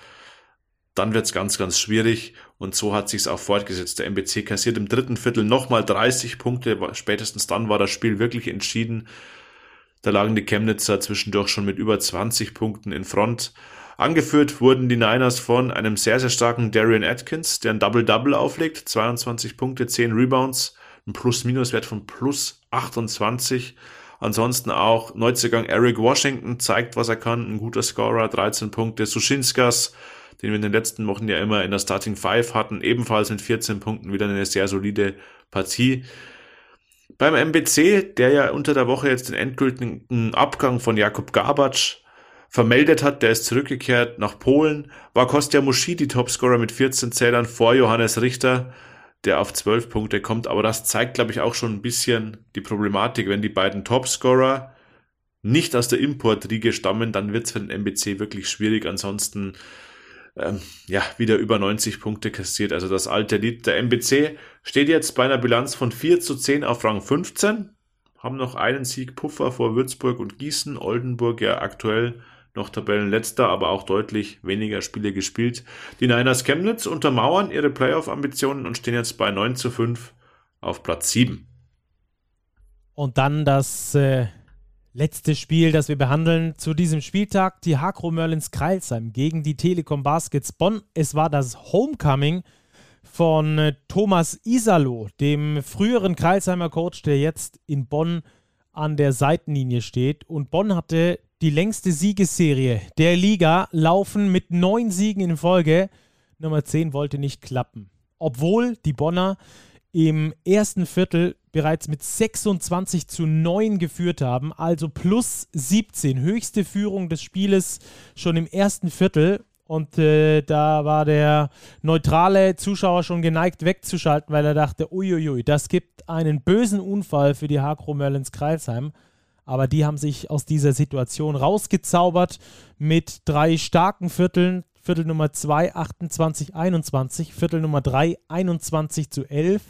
dann wird's ganz, ganz schwierig. Und so hat sich's auch fortgesetzt. Der MBC kassiert im dritten Viertel nochmal 30 Punkte. Spätestens dann war das Spiel wirklich entschieden. Da lagen die Chemnitzer zwischendurch schon mit über 20 Punkten in Front. Angeführt wurden die Niners von einem sehr, sehr starken Darian Atkins, der ein Double-Double auflegt. 22 Punkte, 10 Rebounds, ein Plus-Minus-Wert von plus 28. Ansonsten auch Neuzugang Eric Washington zeigt, was er kann. Ein guter Scorer, 13 Punkte. Sushinskas, den wir in den letzten Wochen ja immer in der Starting Five hatten, ebenfalls mit 14 Punkten wieder eine sehr solide Partie. Beim MBC, der ja unter der Woche jetzt den endgültigen Abgang von Jakub Gabatsch vermeldet hat, der ist zurückgekehrt nach Polen, war Kostja Muschidi Topscorer mit 14 Zählern vor Johannes Richter, der auf 12 Punkte kommt. Aber das zeigt, glaube ich, auch schon ein bisschen die Problematik. Wenn die beiden Topscorer nicht aus der Importriege stammen, dann wird es für den MBC wirklich schwierig. Ansonsten ähm, ja, wieder über 90 Punkte kassiert. Also das alte Lied. Der MBC steht jetzt bei einer Bilanz von 4 zu 10 auf Rang 15. Haben noch einen Sieg Puffer vor Würzburg und Gießen. Oldenburg ja aktuell noch Tabellenletzter, aber auch deutlich weniger Spiele gespielt. Die Niners Chemnitz untermauern ihre Playoff-Ambitionen und stehen jetzt bei 9 zu 5 auf Platz 7. Und dann das äh, Letztes Spiel, das wir behandeln zu diesem Spieltag, die Hakro Merlins Kreilsheim gegen die Telekom Baskets Bonn. Es war das Homecoming von äh, Thomas Isalo, dem früheren Kreilsheimer Coach, der jetzt in Bonn an der Seitenlinie steht. Und Bonn hatte die längste Siegesserie der Liga laufen mit neun Siegen in Folge. Nummer 10 wollte nicht klappen. Obwohl die Bonner im ersten Viertel bereits mit 26 zu 9 geführt haben, also plus 17, höchste Führung des Spieles schon im ersten Viertel. Und äh, da war der neutrale Zuschauer schon geneigt wegzuschalten, weil er dachte, uiuiui, das gibt einen bösen Unfall für die Hakro Merlins Kreilsheim. Aber die haben sich aus dieser Situation rausgezaubert mit drei starken Vierteln. Viertel Nummer 2, 28, 21. Viertel Nummer 3, 21 zu 11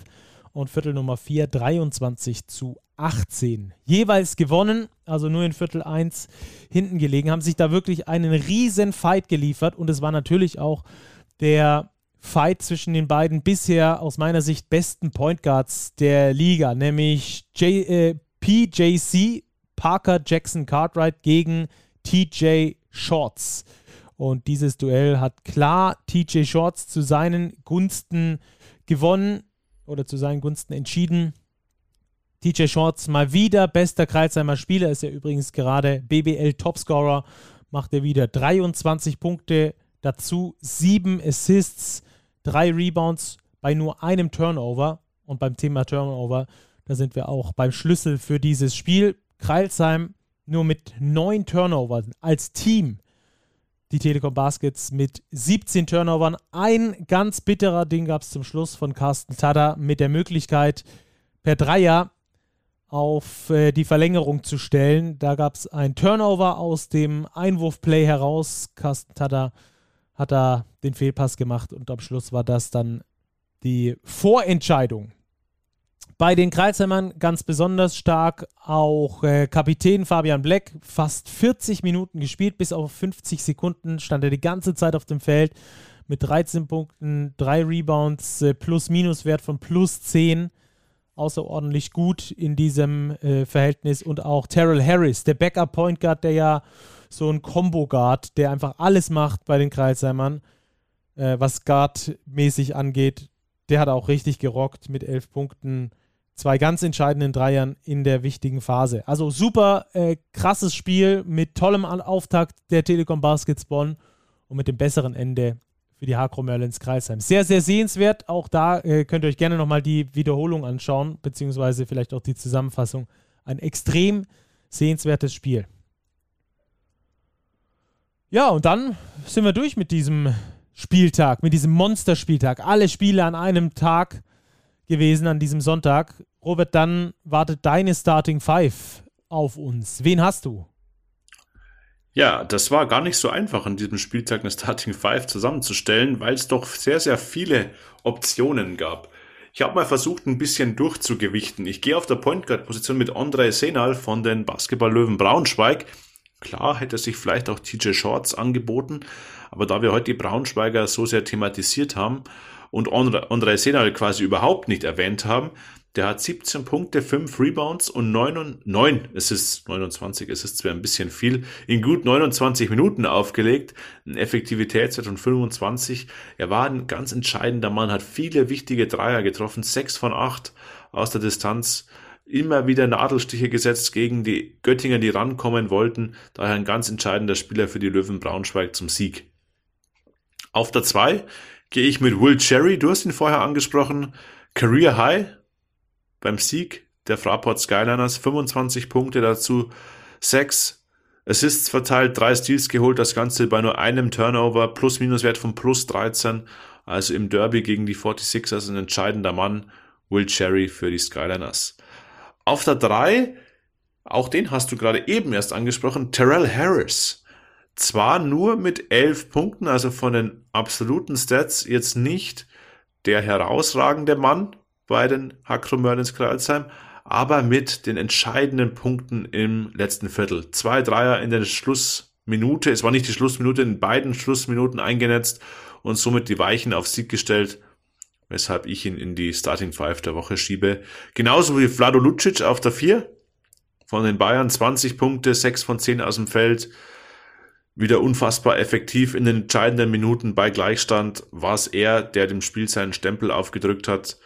und Viertel Nummer 4 23 zu 18. Jeweils gewonnen, also nur in Viertel 1 hinten gelegen, haben sich da wirklich einen riesen Fight geliefert und es war natürlich auch der Fight zwischen den beiden bisher aus meiner Sicht besten Point Guards der Liga, nämlich J, äh, PJC, Parker Jackson Cartwright gegen TJ Shorts. Und dieses Duell hat klar TJ Shorts zu seinen Gunsten gewonnen oder zu seinen Gunsten entschieden. TJ Shorts mal wieder bester Kreuzheimer Spieler, ist ja übrigens gerade BBL Topscorer, macht er wieder 23 Punkte, dazu 7 Assists, 3 Rebounds bei nur einem Turnover. Und beim Thema Turnover, da sind wir auch beim Schlüssel für dieses Spiel. Kreilsheim nur mit 9 Turnovers als Team. Die Telekom Baskets mit 17 Turnovern. Ein ganz bitterer Ding gab es zum Schluss von Carsten Tada mit der Möglichkeit, per Dreier auf äh, die Verlängerung zu stellen. Da gab es ein Turnover aus dem Einwurfplay heraus. Carsten Tada hat da den Fehlpass gemacht und am Schluss war das dann die Vorentscheidung. Bei den Kreisheimern ganz besonders stark auch äh, Kapitän Fabian Black, fast 40 Minuten gespielt, bis auf 50 Sekunden stand er die ganze Zeit auf dem Feld mit 13 Punkten, 3 Rebounds, äh, Plus-Minus-Wert von plus 10 außerordentlich gut in diesem äh, Verhältnis. Und auch Terrell Harris, der Backup Point Guard, der ja so ein Combo Guard, der einfach alles macht bei den Kreisheimern, äh, was Guard-mäßig angeht. Der hat auch richtig gerockt mit elf Punkten, zwei ganz entscheidenden Dreiern in der wichtigen Phase. Also super äh, krasses Spiel mit tollem Auftakt der Telekom Baskets Bonn und mit dem besseren Ende für die Hakro Merlins Kreisheim. Sehr, sehr sehenswert. Auch da äh, könnt ihr euch gerne nochmal die Wiederholung anschauen, beziehungsweise vielleicht auch die Zusammenfassung. Ein extrem sehenswertes Spiel. Ja, und dann sind wir durch mit diesem Spieltag, mit diesem Monsterspieltag. Alle Spiele an einem Tag gewesen, an diesem Sonntag. Robert, dann wartet deine Starting Five auf uns. Wen hast du? Ja, das war gar nicht so einfach, an diesem Spieltag eine Starting Five zusammenzustellen, weil es doch sehr, sehr viele Optionen gab. Ich habe mal versucht, ein bisschen durchzugewichten. Ich gehe auf der Point Guard Position mit Andrei Senal von den Basketball-Löwen Braunschweig. Klar hätte sich vielleicht auch TJ Shorts angeboten, aber da wir heute die Braunschweiger so sehr thematisiert haben und Andrei Senal quasi überhaupt nicht erwähnt haben, der hat 17 Punkte, 5 Rebounds und 9, 9 es ist 29, es ist zwar ein bisschen viel, in gut 29 Minuten aufgelegt, ein Effektivitätswert von 25. Er war ein ganz entscheidender Mann, hat viele wichtige Dreier getroffen, 6 von 8 aus der Distanz, immer wieder Nadelstiche gesetzt gegen die Göttinger, die rankommen wollten, daher ein ganz entscheidender Spieler für die Löwen Braunschweig zum Sieg. Auf der 2 gehe ich mit Will Cherry, du hast ihn vorher angesprochen, Career High, beim Sieg der Fraport Skyliners. 25 Punkte dazu, 6 Assists verteilt, 3 Steals geholt, das Ganze bei nur einem Turnover, Plus-Minus-Wert von plus 13. Also im Derby gegen die 46ers ein entscheidender Mann, Will Cherry für die Skyliners. Auf der 3, auch den hast du gerade eben erst angesprochen, Terrell Harris. Zwar nur mit 11 Punkten, also von den absoluten Stats jetzt nicht der herausragende Mann, bei den Hakro Merlins Kreilsheim, aber mit den entscheidenden Punkten im letzten Viertel. Zwei Dreier in der Schlussminute, es war nicht die Schlussminute, in beiden Schlussminuten eingenetzt und somit die Weichen auf Sieg gestellt, weshalb ich ihn in die Starting Five der Woche schiebe. Genauso wie Vlado Lucic auf der Vier von den Bayern, 20 Punkte, 6 von 10 aus dem Feld. Wieder unfassbar effektiv in den entscheidenden Minuten bei Gleichstand war es er, der dem Spiel seinen Stempel aufgedrückt hat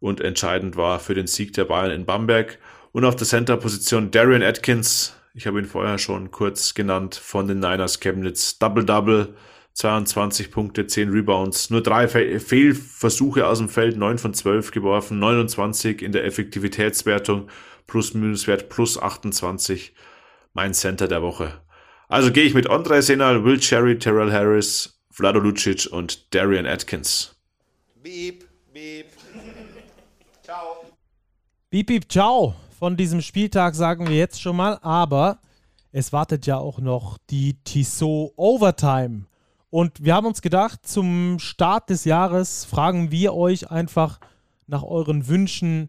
und entscheidend war für den Sieg der Bayern in Bamberg. Und auf der Center-Position Darian Atkins, ich habe ihn vorher schon kurz genannt, von den Niners Chemnitz. Double-Double, 22 Punkte, 10 Rebounds, nur drei Fe Fehlversuche aus dem Feld, 9 von 12 geworfen, 29 in der Effektivitätswertung, Plus-Minus-Wert plus 28. Mein Center der Woche. Also gehe ich mit Andre Senal, Will Cherry, Terrell Harris, Vlado Lucic und Darian Atkins. Beep, beep. Piep, piep, ciao. Von diesem Spieltag sagen wir jetzt schon mal, aber es wartet ja auch noch die Tissot Overtime. Und wir haben uns gedacht, zum Start des Jahres fragen wir euch einfach nach euren Wünschen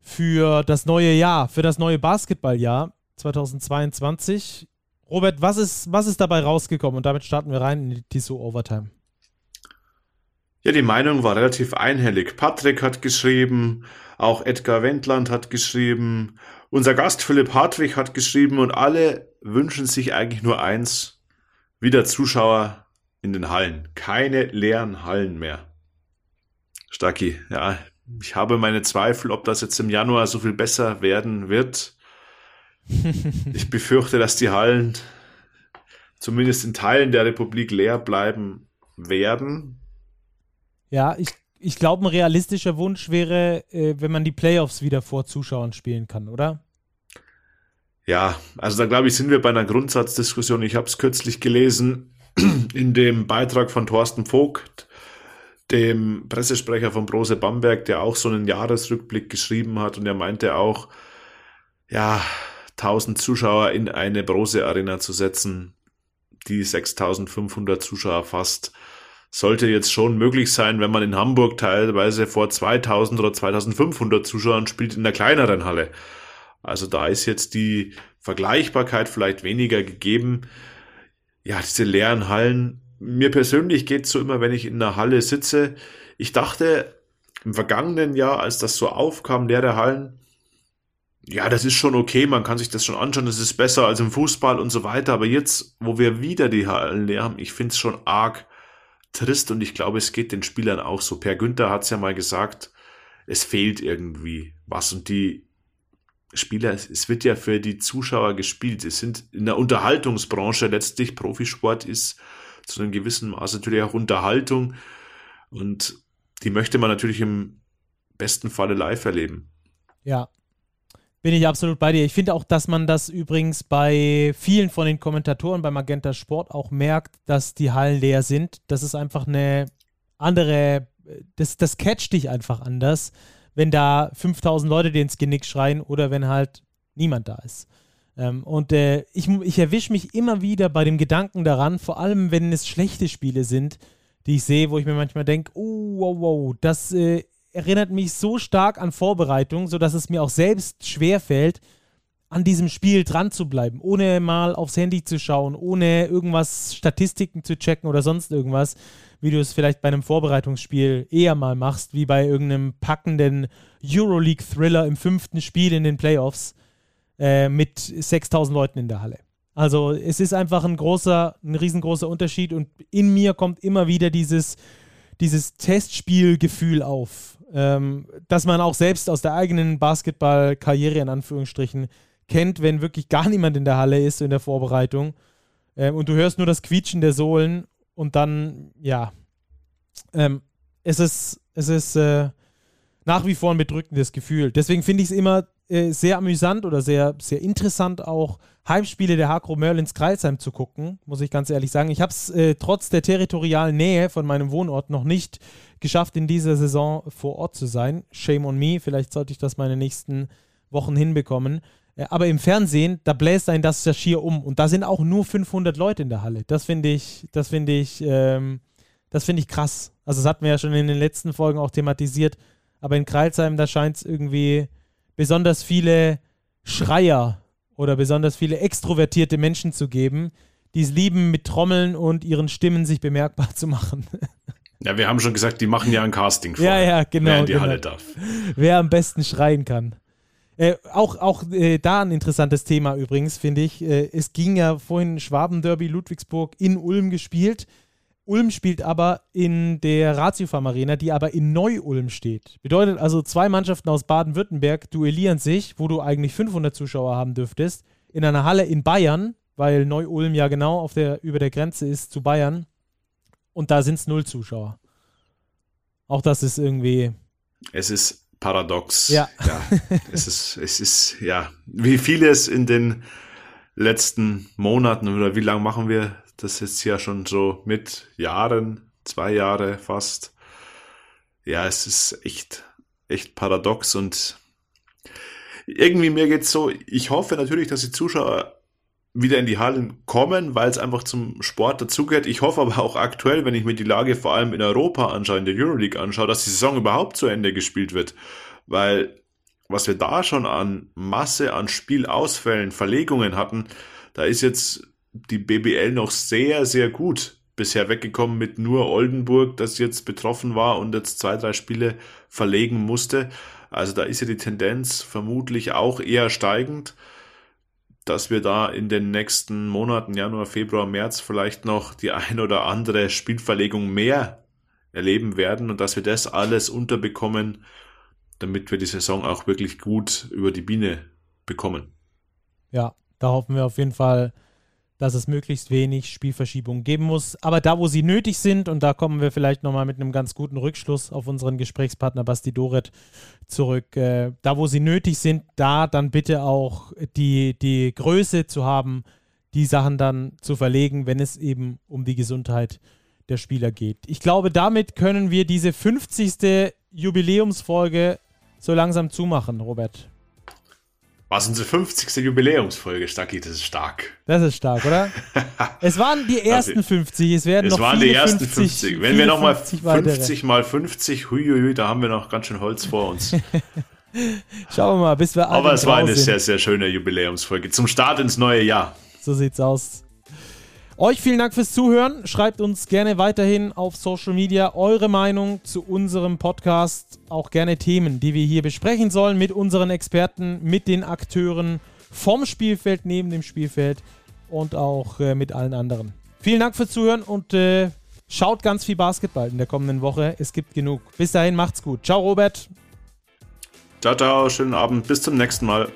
für das neue Jahr, für das neue Basketballjahr 2022. Robert, was ist, was ist dabei rausgekommen? Und damit starten wir rein in die Tissot Overtime. Ja, die Meinung war relativ einhellig. Patrick hat geschrieben, auch Edgar Wendland hat geschrieben, unser Gast Philipp Hartwig hat geschrieben und alle wünschen sich eigentlich nur eins, wieder Zuschauer in den Hallen. Keine leeren Hallen mehr. Stacki, ja, ich habe meine Zweifel, ob das jetzt im Januar so viel besser werden wird. ich befürchte, dass die Hallen zumindest in Teilen der Republik leer bleiben werden. Ja, ich, ich glaube, ein realistischer Wunsch wäre, äh, wenn man die Playoffs wieder vor Zuschauern spielen kann, oder? Ja, also da glaube ich, sind wir bei einer Grundsatzdiskussion. Ich habe es kürzlich gelesen in dem Beitrag von Thorsten Vogt, dem Pressesprecher von Brose Bamberg, der auch so einen Jahresrückblick geschrieben hat und er meinte auch, ja, 1000 Zuschauer in eine Brose Arena zu setzen, die 6500 Zuschauer fasst, sollte jetzt schon möglich sein, wenn man in Hamburg teilweise vor 2000 oder 2500 Zuschauern spielt in einer kleineren Halle. Also da ist jetzt die Vergleichbarkeit vielleicht weniger gegeben. Ja, diese leeren Hallen. Mir persönlich geht's so immer, wenn ich in einer Halle sitze. Ich dachte im vergangenen Jahr, als das so aufkam, leere Hallen, ja, das ist schon okay, man kann sich das schon anschauen, das ist besser als im Fußball und so weiter. Aber jetzt, wo wir wieder die Hallen leer haben, ich finde es schon arg trist und ich glaube, es geht den Spielern auch so. Per Günther hat es ja mal gesagt, es fehlt irgendwie was und die Spieler, es wird ja für die Zuschauer gespielt. Es sind in der Unterhaltungsbranche letztlich Profisport ist zu einem gewissen Maß natürlich auch Unterhaltung und die möchte man natürlich im besten Falle live erleben. Ja, bin ich absolut bei dir. Ich finde auch, dass man das übrigens bei vielen von den Kommentatoren beim Magenta Sport auch merkt, dass die Hallen leer sind. Das ist einfach eine andere, das, das catcht dich einfach anders, wenn da 5000 Leute dir ins Genick schreien oder wenn halt niemand da ist. Ähm, und äh, ich, ich erwische mich immer wieder bei dem Gedanken daran, vor allem wenn es schlechte Spiele sind, die ich sehe, wo ich mir manchmal denke, oh, wow, wow, das äh, erinnert mich so stark an Vorbereitung, sodass es mir auch selbst schwerfällt, an diesem Spiel dran zu bleiben, ohne mal aufs Handy zu schauen, ohne irgendwas Statistiken zu checken oder sonst irgendwas, wie du es vielleicht bei einem Vorbereitungsspiel eher mal machst, wie bei irgendeinem packenden Euroleague-Thriller im fünften Spiel in den Playoffs äh, mit 6000 Leuten in der Halle. Also es ist einfach ein großer, ein riesengroßer Unterschied und in mir kommt immer wieder dieses, dieses Testspielgefühl auf ähm, dass man auch selbst aus der eigenen Basketballkarriere in Anführungsstrichen kennt, wenn wirklich gar niemand in der Halle ist in der Vorbereitung ähm, und du hörst nur das Quietschen der Sohlen und dann, ja, ähm, es ist, es ist äh, nach wie vor ein bedrückendes Gefühl. Deswegen finde ich es immer äh, sehr amüsant oder sehr, sehr interessant auch, Heimspiele der Hakro Merlins Kreisheim zu gucken, muss ich ganz ehrlich sagen. Ich habe es äh, trotz der territorialen Nähe von meinem Wohnort noch nicht geschafft, in dieser Saison vor Ort zu sein. Shame on me, vielleicht sollte ich das meine nächsten Wochen hinbekommen. Äh, aber im Fernsehen, da bläst ein das ja schier um und da sind auch nur 500 Leute in der Halle. Das finde ich, das finde ich, ähm, das finde ich krass. Also das hatten wir ja schon in den letzten Folgen auch thematisiert. Aber in Kreilsheim, da scheint es irgendwie besonders viele Schreier oder besonders viele extrovertierte Menschen zu geben, die es lieben, mit Trommeln und ihren Stimmen sich bemerkbar zu machen. Ja, wir haben schon gesagt, die machen ja ein Casting vor, ja, ja, genau, wer in die genau. Halle darf. Wer am besten schreien kann. Äh, auch auch äh, da ein interessantes Thema übrigens, finde ich. Äh, es ging ja vorhin Schwabenderby Ludwigsburg in Ulm gespielt. Ulm spielt aber in der Ratiofarm Arena, die aber in Neu-Ulm steht. Bedeutet also, zwei Mannschaften aus Baden-Württemberg duellieren sich, wo du eigentlich 500 Zuschauer haben dürftest, in einer Halle in Bayern, weil Neu-Ulm ja genau auf der, über der Grenze ist zu Bayern. Und da sind es null Zuschauer. Auch das ist irgendwie. Es ist paradox. Ja. ja es, ist, es ist, ja, wie vieles in den letzten Monaten oder wie lange machen wir das ist ja schon so mit Jahren, zwei Jahre fast. Ja, es ist echt, echt paradox und irgendwie mir geht's so, ich hoffe natürlich, dass die Zuschauer wieder in die Hallen kommen, weil es einfach zum Sport dazugehört. Ich hoffe aber auch aktuell, wenn ich mir die Lage vor allem in Europa anschaue, in der Euroleague anschaue, dass die Saison überhaupt zu Ende gespielt wird. Weil was wir da schon an Masse an Spielausfällen, Verlegungen hatten, da ist jetzt die BBL noch sehr, sehr gut bisher weggekommen mit nur Oldenburg, das jetzt betroffen war und jetzt zwei, drei Spiele verlegen musste. Also da ist ja die Tendenz vermutlich auch eher steigend, dass wir da in den nächsten Monaten, Januar, Februar, März vielleicht noch die ein oder andere Spielverlegung mehr erleben werden und dass wir das alles unterbekommen, damit wir die Saison auch wirklich gut über die Biene bekommen. Ja, da hoffen wir auf jeden Fall, dass es möglichst wenig Spielverschiebungen geben muss. Aber da, wo sie nötig sind, und da kommen wir vielleicht nochmal mit einem ganz guten Rückschluss auf unseren Gesprächspartner Basti Doret zurück, äh, da, wo sie nötig sind, da dann bitte auch die, die Größe zu haben, die Sachen dann zu verlegen, wenn es eben um die Gesundheit der Spieler geht. Ich glaube, damit können wir diese 50. Jubiläumsfolge so langsam zumachen, Robert. Was unsere 50. Jubiläumsfolge, Stacki, das ist stark. Das ist stark, oder? es waren die ersten 50, es werden es noch waren die ersten 50. 50. Wenn wir nochmal 50, 50 mal 50, huiuiui, da haben wir noch ganz schön Holz vor uns. Schauen wir mal, bis wir alle Aber es war eine sind. sehr, sehr schöne Jubiläumsfolge zum Start ins neue Jahr. So sieht's aus. Euch vielen Dank fürs Zuhören. Schreibt uns gerne weiterhin auf Social Media eure Meinung zu unserem Podcast. Auch gerne Themen, die wir hier besprechen sollen mit unseren Experten, mit den Akteuren vom Spielfeld, neben dem Spielfeld und auch äh, mit allen anderen. Vielen Dank fürs Zuhören und äh, schaut ganz viel Basketball in der kommenden Woche. Es gibt genug. Bis dahin, macht's gut. Ciao, Robert. Ciao, ciao. Schönen Abend. Bis zum nächsten Mal.